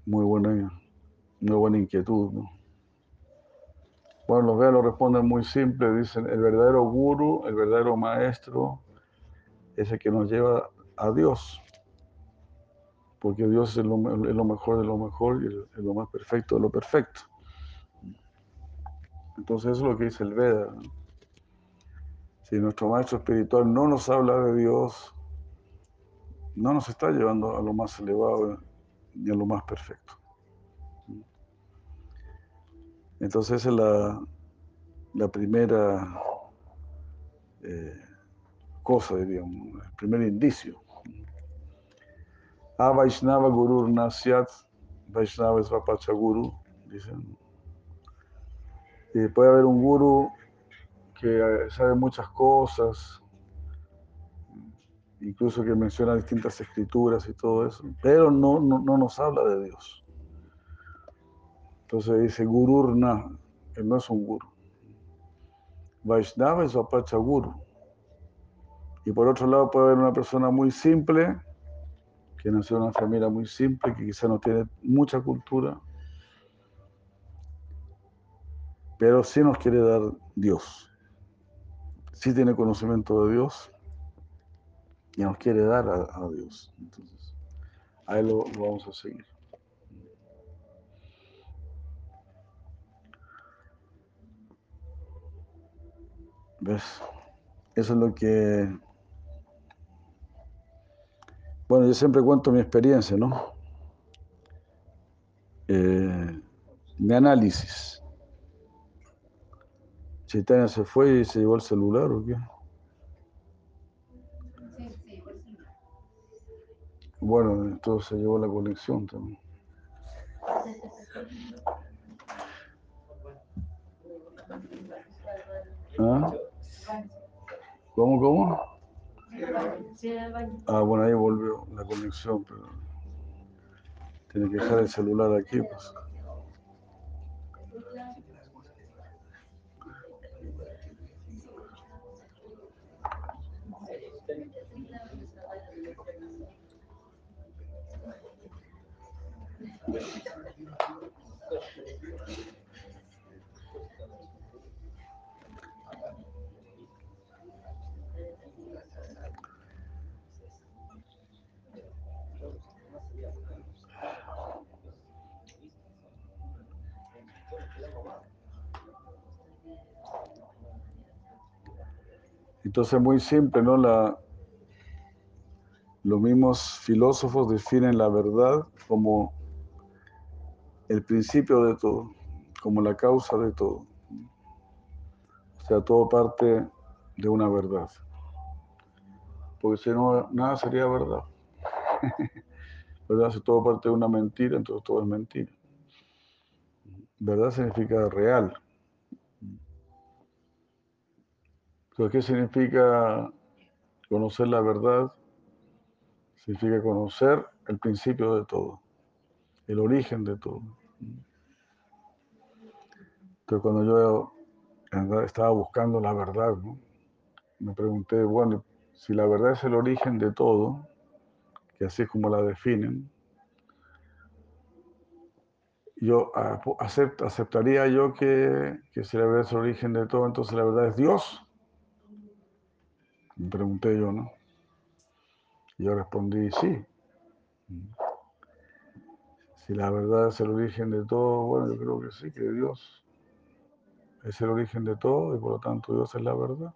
muy buena, muy buena inquietud. ¿no? Bueno, los veas lo responden muy simple, dicen, el verdadero guru, el verdadero maestro, es el que nos lleva a Dios. Porque Dios es lo, mejor de lo mejor y es lo más perfecto de lo perfecto. Entonces eso es lo que dice el Veda. Si nuestro maestro espiritual no nos habla de Dios, no nos está llevando a lo más elevado ni a lo más perfecto. Entonces esa es la, primera eh, cosa, diríamos, el primer indicio. A Vaishnava Guru Nasyat, Vaishnava es Guru, dicen. Y puede haber un guru que eh, sabe muchas cosas, incluso que menciona distintas escrituras y todo eso, pero no, no nos habla de Dios. Entonces dice Gururna, que no es un guru. Vaishnava es Apacha Guru. Y por otro lado puede haber una persona muy simple que nació en una familia muy simple, que quizá no tiene mucha cultura, pero sí nos quiere dar Dios. Sí tiene conocimiento de Dios y nos quiere dar a, Dios. Entonces, a Él lo, lo vamos a seguir. ¿Ves? Eso es lo que... Bueno, yo siempre cuento mi experiencia, ¿no? Eh, mi análisis. Chaitanya se fue y se llevó el celular o qué? Bueno, entonces se llevó la conexión también. [laughs] ¿Ah? ¿Cómo, cómo? Ah, bueno, ahí volvió la conexión, pero tiene que dejar el celular aquí, pues. Entonces, muy simple, ¿no? La, los mismos filósofos definen la verdad como el principio de todo, como la causa de todo. O sea, todo parte de una verdad. Porque si no, nada sería verdad. [laughs] ¿Verdad? Si todo parte de una mentira, entonces todo es mentira. Verdad significa real. ¿Qué significa conocer la verdad? Significa conocer el principio de todo, el origen de todo. Entonces, cuando yo estaba buscando la verdad, me pregunté, bueno, si la verdad es el origen de todo, que así es como la definen, yo aceptaría yo que, que si la verdad es el origen de todo, entonces la verdad es Dios. Me pregunté yo, ¿no? Y yo respondí, sí. Si la verdad es el origen de todo, bueno, yo creo que sí, que Dios es el origen de todo y por lo tanto Dios es la verdad.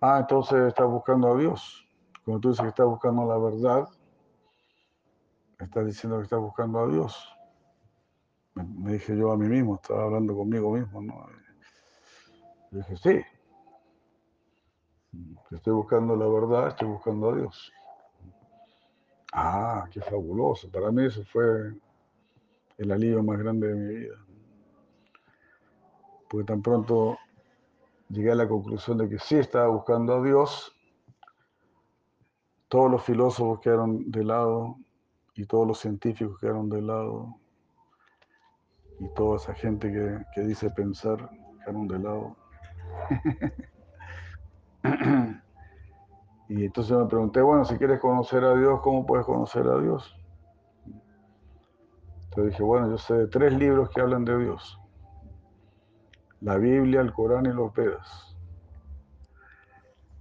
Ah, entonces estás buscando a Dios. Cuando tú dices que estás buscando la verdad, estás diciendo que estás buscando a Dios. Me, dije yo a mí mismo, estaba hablando conmigo mismo, ¿no? Y dije, sí, Estoy buscando la verdad, estoy buscando a Dios. Ah, qué fabuloso. Para mí eso fue el alivio más grande de mi vida. Porque tan pronto llegué a la conclusión de que sí estaba buscando a Dios, todos los filósofos quedaron de lado y todos los científicos quedaron de lado y toda esa gente que, que dice pensar quedaron de lado. [laughs] [clears throat] Y entonces me pregunté, bueno, si quieres conocer a Dios, ¿cómo puedes conocer a Dios? Entonces dije, bueno, yo sé de tres libros que hablan de Dios. La Biblia, el Corán y los Vedas.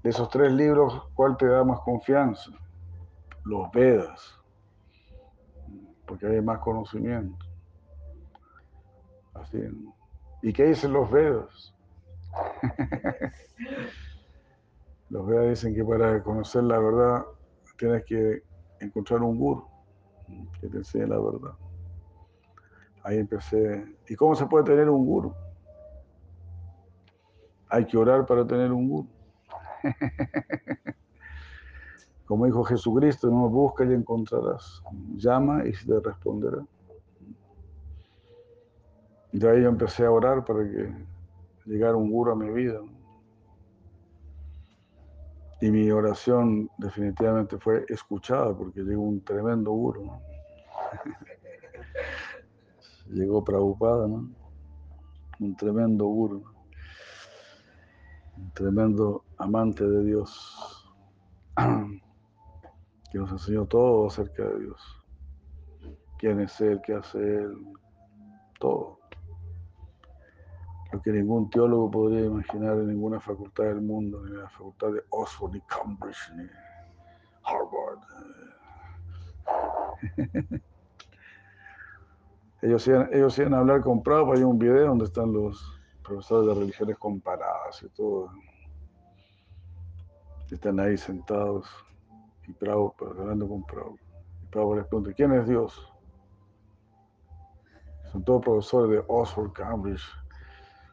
De esos tres libros, ¿cuál te da más confianza? Los Vedas. Porque hay más conocimiento. Así. ¿Y qué dicen los Vedas? [laughs] Los Vedas dicen que para conocer la verdad tienes que encontrar un guru que te enseñe la verdad. Ahí empecé. ¿Y cómo se puede tener un guru? Hay que orar para tener un guru. [laughs] Como dijo Jesucristo, no busca y encontrarás. Llama y se te responderá. De ahí yo empecé a orar para que llegara un guru a mi vida. Y mi oración definitivamente fue escuchada porque llegó un tremendo guru. [laughs] llegó preocupada, ¿no? Un tremendo guru. Un tremendo amante de Dios. [clears throat] que nos enseñó todo acerca de Dios. Quién es Él, qué hace Él, todo. Lo que ningún teólogo podría imaginar en ninguna facultad del mundo, ni en la facultad de Oxford, ni Cambridge, ni Harvard. [laughs] ellos, iban, ellos iban a hablar con Prabhupada, hay un video donde están los profesores de religiones comparadas y todo. Están ahí sentados y Prabhupada, hablando con Prabhupada. Y Prabhupada les pregunta, ¿quién es Dios? Son todos profesores de Oxford, Cambridge,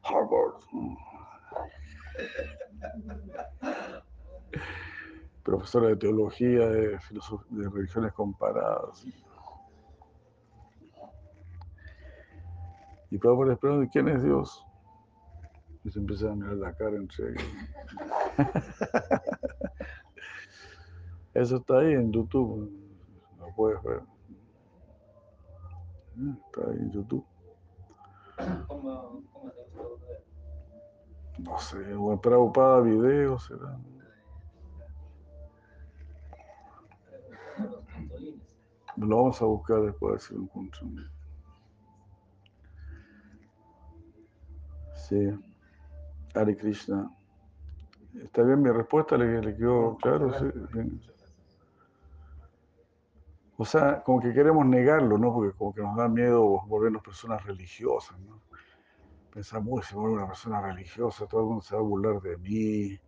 Harvard. Profesores de teología, de, de religiones comparadas. Y Prabhupada les pregunta, ¿quién es Dios? Y se empiezan a mirar la cara entre ellos. [laughs] Eso está ahí en YouTube, lo puedes ver. Está ahí en YouTube. ¿Cómo, cómo se? No sé, o preocupada videos será. Lo vamos a buscar después si lo encontramos. Sí. Hare Krishna. ¿Está bien mi respuesta? ¿Le, le quedó claro? Sí. O sea, como que queremos negarlo, ¿no? Porque como que nos da miedo volvernos personas religiosas, ¿no? Pensamos, uy, si me vuelvo una persona religiosa, todo el mundo se va a burlar de mí.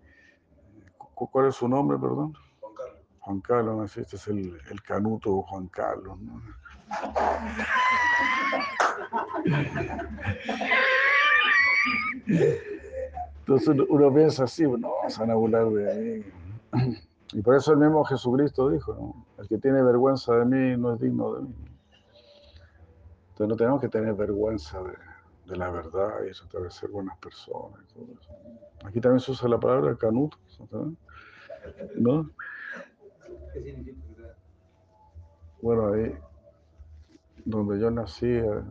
Cu- ¿Cuál es su nombre, perdón? Juan Carlos. Juan Carlos, Este es el, el canuto Juan Carlos, ¿no? Entonces uno- uno piensa así, no, se van a burlar de mí. Y por eso el mismo Jesucristo dijo, ¿no? El que tiene vergüenza de mí no es digno de mí. Entonces no tenemos que tener vergüenza de, de la verdad y tratar de ser buenas personas. y todo eso. Aquí también se usa la palabra canuto. ¿no? ¿Qué significa? Bueno, ahí donde yo nací, a,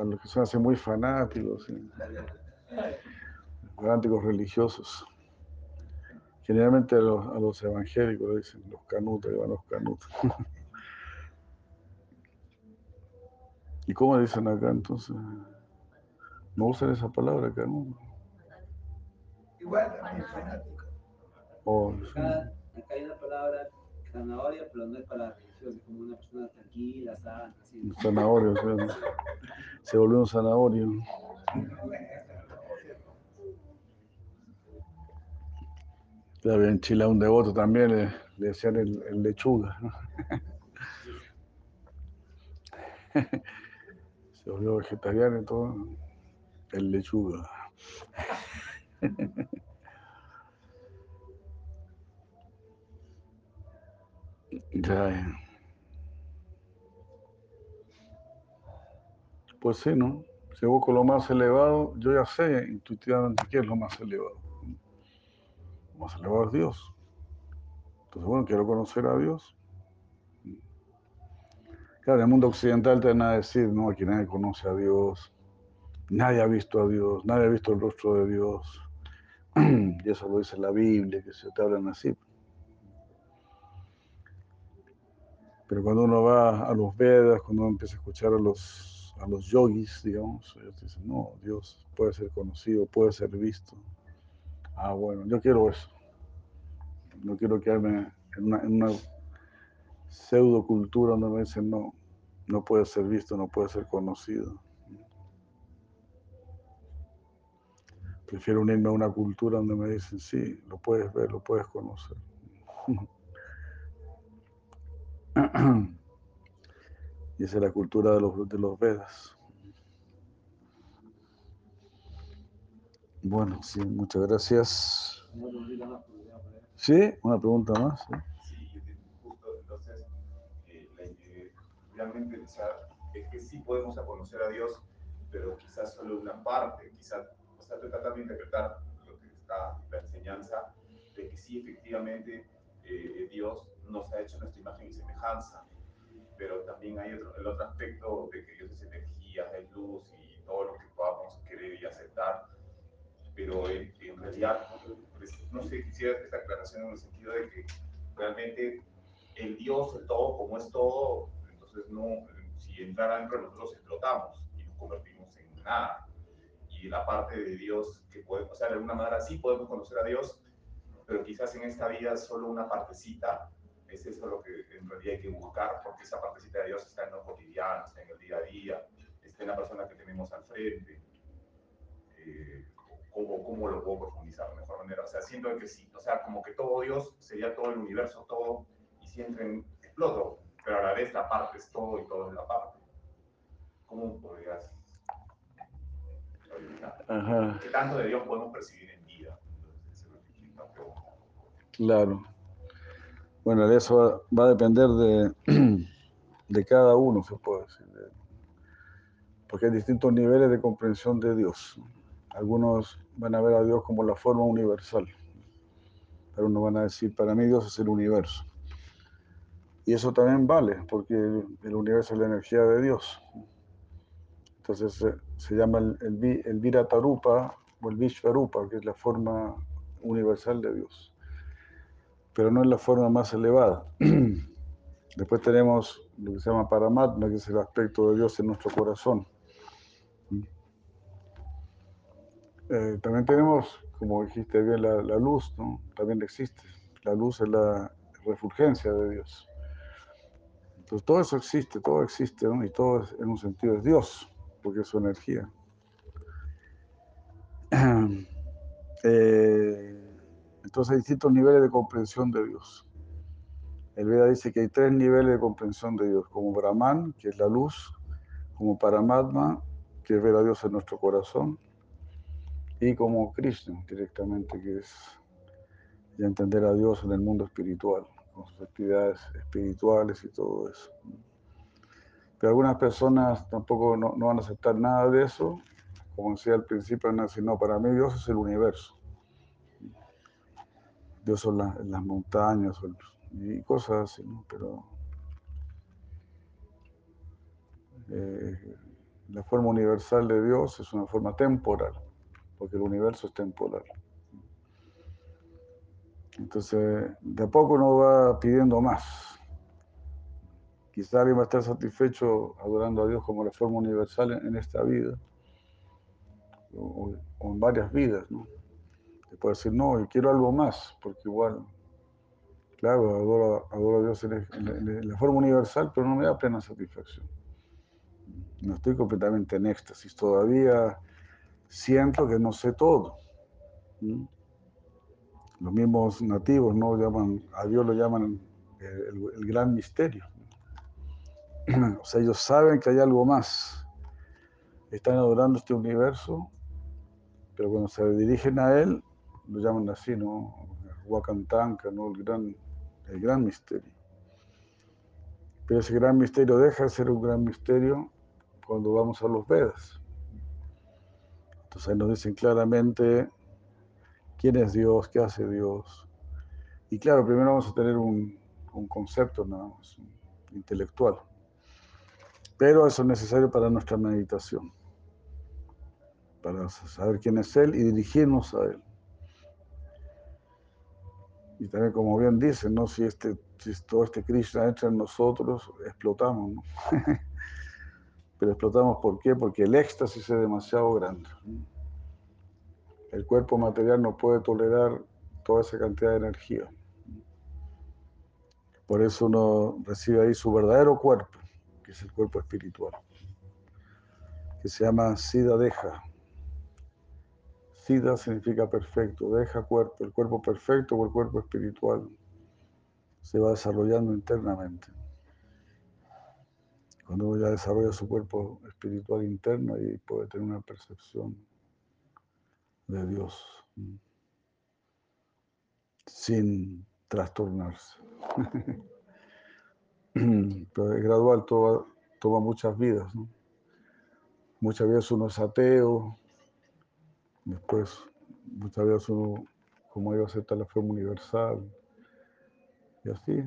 a los que son así muy fanáticos, ¿sí? fanáticos religiosos. Generalmente a los, a los evangélicos le dicen los canutos, ahí van los canutos. [laughs] ¿Y cómo dicen acá entonces? No usan esa palabra canuto. Igual también fanático. Oh, sí. Acá, acá hay una palabra zanahoria, pero no es para religiosos, como una persona tranquila, sana, así. Un zanahorio, sí. se volvió un zanahorio. Claro, en Chile a un devoto también le, le decían el, el lechuga. ¿no? [laughs] Se volvió vegetariano y todo. El lechuga. Ya. Pues sí, ¿no? Si busco lo más elevado, yo ya sé intuitivamente qué es lo más elevado. Lo más elevado es Dios. Entonces, bueno, quiero conocer a Dios. Claro, en el mundo occidental te van a decir, no, aquí nadie conoce a Dios, nadie ha visto a Dios, nadie ha visto el rostro de Dios. [clears throat] Y eso lo dice la Biblia, que se te hablan así. Pero cuando uno va a los Vedas, cuando uno empieza a escuchar a los, a los yogis, digamos, ellos dicen, no, Dios puede ser conocido, puede ser visto. Ah, bueno, yo quiero eso. No quiero quedarme en en una pseudo cultura donde me dicen, no, no puede ser visto, no puede ser conocido. Prefiero unirme a una cultura donde me dicen, sí, lo puedes ver, lo puedes conocer. [clears throat] Y esa es la cultura de los, de los Vedas. Bueno, sí, muchas gracias. ¿Sí? Una pregunta más. ¿sí? Eh, realmente o sea, es que sí podemos conocer a Dios, pero quizás solo una parte, quizás, estoy tratando de interpretar lo que está la enseñanza, de que sí, efectivamente, eh, Dios nos ha hecho nuestra imagen y semejanza, pero también hay otro, el otro aspecto de que Dios es energía, es luz y todo lo que podamos querer y aceptar, pero en, en realidad, pues, no sé, quisiera esta aclaración en el sentido de que realmente el Dios, el todo, como es todo, entonces no, si entrara dentro de nosotros explotamos y nos convertimos en nada. La parte de Dios que podemos, o sea, de alguna manera sí podemos conocer a Dios, pero quizás en esta vida solo una partecita, es eso lo que en realidad hay que buscar, porque esa partecita de Dios está en lo cotidiano, está en el día a día, está en la persona que tenemos al frente. Eh, ¿cómo, ¿Cómo lo puedo profundizar de mejor manera? O sea, siento que sí, o sea, como que todo Dios sería todo el universo, todo, y si entren, exploto, pero a la vez la parte es todo y todo es la parte. ¿Cómo podrías Ajá. ¿Qué tanto de Dios podemos percibir en vida? Claro. Bueno, eso va, a depender de, [clears throat] de, cada uno, se puede decir. Porque hay distintos niveles de comprensión de Dios. Algunos van a ver a Dios como la forma universal. Pero uno van a decir, para mí Dios es el universo. Y eso también vale, porque el universo es la energía de Dios. Entonces se, se llama el, el, el Viratarupa o el Vishvarupa, que es la forma universal de Dios. Pero no es la forma más elevada. [clears throat] Después tenemos lo que se llama Paramatma, que es el aspecto de Dios en nuestro corazón. Eh, también tenemos, como dijiste bien, la, luz, ¿no? También existe. La luz es la refulgencia de Dios. Entonces todo eso existe, todo existe, ¿no? Y todo en un sentido es Dios, porque es su energía. Eh, entonces hay distintos niveles de comprensión de Dios. El Veda dice que hay tres niveles de comprensión de Dios, como Brahman, que es la luz, como Paramatma, que es ver a Dios en nuestro corazón, y como Krishna, directamente, que es ya entender a Dios en el mundo espiritual, con sus actividades espirituales y todo eso. Pero algunas personas tampoco no, van a aceptar nada de eso, como decía al principio, no, para mí Dios es el universo. Dios son la, las montañas y cosas así, ¿no? Pero eh, la forma universal de Dios es una forma temporal, porque el universo es temporal. Entonces, de a poco uno va pidiendo más. Quizá alguien va a estar satisfecho adorando a Dios como la forma universal en, esta vida, o, en varias vidas, ¿no? Te puede decir, no, yo quiero algo más, porque igual, claro, adoro, adoro a Dios en, la forma universal, pero no me da plena satisfacción. No estoy completamente en éxtasis, todavía siento que no sé todo. Los mismos nativos no llaman, a Dios lo llaman el, el, gran misterio. [clears throat] O sea, ellos saben que hay algo más. Están adorando este universo, pero cuando se dirigen a Él, lo llaman así, ¿no? Wakantanka, ¿no? El gran, el gran misterio. Pero ese gran misterio deja de ser un gran misterio cuando vamos a los Vedas. Entonces ahí nos dicen claramente quién es Dios, qué hace Dios. Y claro, primero vamos a tener un, un concepto nada más, intelectual. Pero eso es necesario para nuestra meditación, para saber quién es Él y dirigirnos a Él. Y también, como bien dicen, ¿no? si, este, si todo este Krishna entra en nosotros, explotamos. ¿no? [laughs] Pero explotamos ¿por qué? Porque el éxtasis es demasiado grande. El cuerpo material no puede tolerar toda esa cantidad de energía. Por eso uno recibe ahí su verdadero cuerpo, que es el cuerpo espiritual, que se llama Sida Deja. Sida significa perfecto, deja cuerpo, el cuerpo perfecto o el cuerpo espiritual se va desarrollando internamente. Cuando uno ya desarrolla su cuerpo espiritual interno y puede tener una percepción de Dios sin trastornarse. [laughs] [clears throat] Pero es gradual, toma, muchas vidas. ¿no? Muchas veces uno es ateo, después muchas veces uno, como Dios acepta la forma universal, y así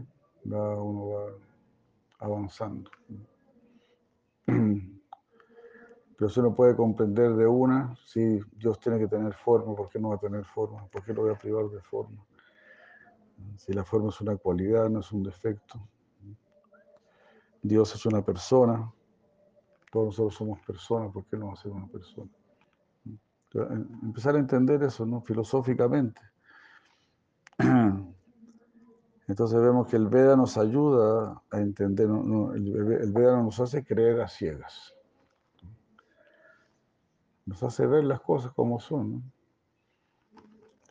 va, uno va avanzando. [clears throat] Pero si uno puede comprender de una, si Dios tiene que tener forma, ¿por qué no va a tener forma? ¿Por qué lo voy a privar de forma? Si la forma es una cualidad, no es un defecto. Dios es una persona. Todos nosotros somos personas, ¿por qué no ser una persona? Empezar a entender eso, ¿no? Filosóficamente. [clears throat] Entonces vemos que el Veda nos ayuda a entender, el, Veda nos hace creer a ciegas. Nos hace ver las cosas como son.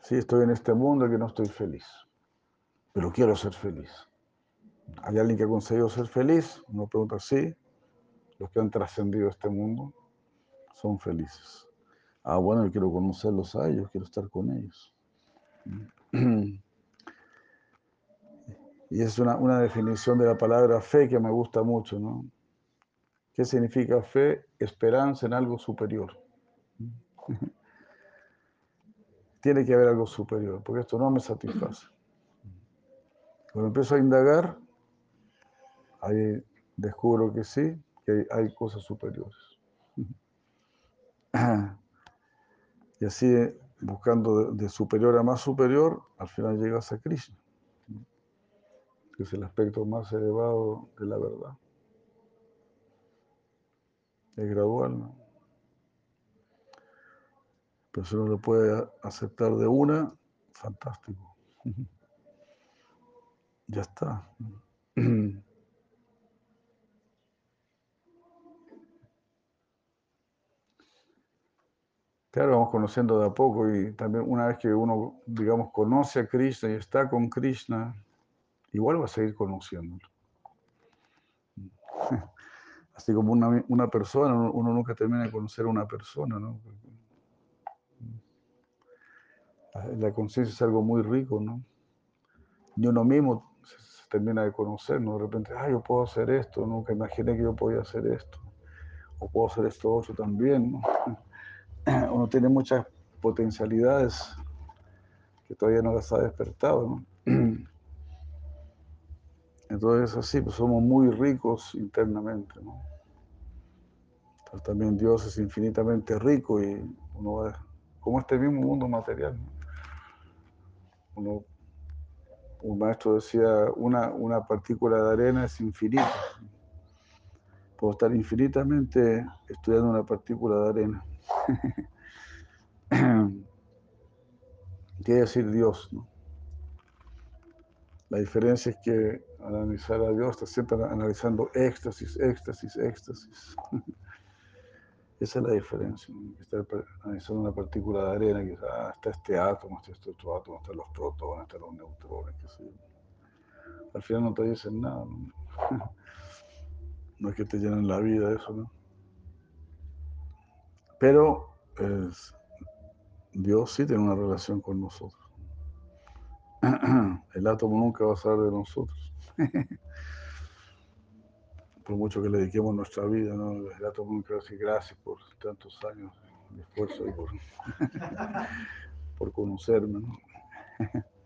Sí, estoy en este mundo que no estoy feliz, pero quiero ser feliz. ¿Hay alguien que ha conseguido ser feliz? Uno pregunta, sí, los que han trascendido este mundo son felices. Ah, bueno, yo quiero conocerlos a ellos, quiero estar con ellos. Y es una, una, definición de la palabra fe que me gusta mucho, ¿no? ¿Qué significa fe? Esperanza en algo superior. [laughs] Tiene que haber algo superior, porque esto no me satisface. Cuando empiezo a indagar, ahí descubro que sí, que hay, cosas superiores. [clears throat] Y así, buscando de, superior a más superior, al final llegas a Krishna, que es el aspecto más elevado de la verdad. Es gradual, ¿no? Pero si uno lo puede aceptar de una, fantástico. [laughs] Ya está. [clears throat] Claro, vamos conociendo de a poco y también una vez que uno, digamos, conoce a Krishna y está con Krishna, igual va a seguir conociéndolo. [laughs] Así como una, una persona, uno nunca termina de conocer a una persona, ¿no? La conciencia es algo muy rico, ¿no? Ni uno mismo se, termina de conocer, ¿no? De repente, ah, yo puedo hacer esto, nunca imaginé que yo podía hacer esto. O puedo hacer esto otro también, ¿no? [clears throat] uno tiene muchas potencialidades que todavía no las ha despertado. [clears throat] Entonces así, pues somos muy ricos internamente. también Dios es infinitamente rico y uno va, como este mismo mundo material. Uno, un maestro decía, una, una partícula de arena es infinita. Puedo estar infinitamente estudiando una partícula de arena. [coughs] Quiere decir Dios, ¿no? La diferencia es que al analizar a Dios está siempre analizando éxtasis, éxtasis, éxtasis. [laughs] Esa es la diferencia. Estar analizando una partícula de arena, que ah, está este átomo, está este otro átomo, están los protones, están los neutrones, que Al final no te dicen nada. ¿no? [laughs] no es que te llenen la vida eso, ¿no? Pero Dios sí tiene una relación con nosotros. [clears throat] El átomo nunca va a saber de nosotros. [laughs] Por mucho que le dediquemos nuestra vida, ¿no? el átomo nunca va a decir gracias por tantos años de esfuerzo y por, [laughs] por conocerme. ¿no? [laughs]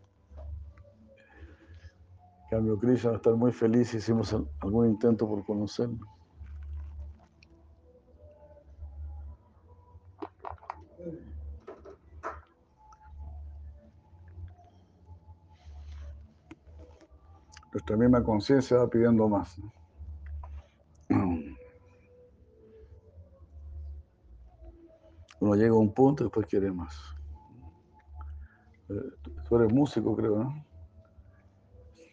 cambio, Krishna va a estar muy feliz si hicimos algún intento por conocerme. Nuestra misma conciencia va pidiendo más. [clears throat] Uno llega a un punto y después quiere más. Eh, tú eres músico, creo, ¿no?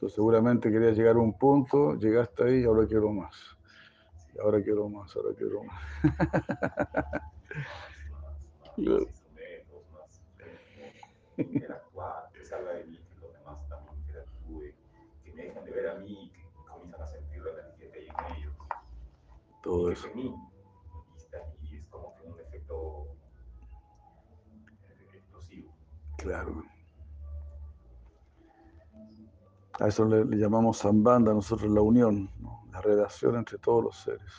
seguramente querías llegar a un punto, llegaste ahí y ahora quiero más. Y ahora quiero más, ahora quiero más. [laughs] [laughs] ver a mí y comienzan a sentir la energía que hay en ellos. Todo eso. y es como que un efecto explosivo. Claro. A eso le, llamamos Zambanda, nosotros la unión, la relación entre todos los seres.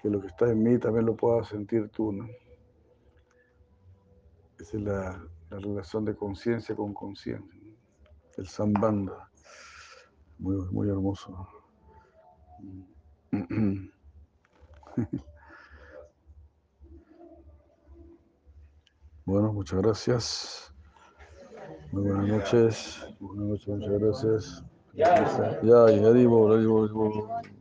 Que lo que está en mí también lo puedas sentir tú. ¿no? Esa es la, la relación de conciencia con conciencia el Zambanda. Muy, muy hermoso. Bueno, muchas gracias. Muy buenas noches. Buenas noches, muchas gracias. Ya, ya, Haribol, Haribol.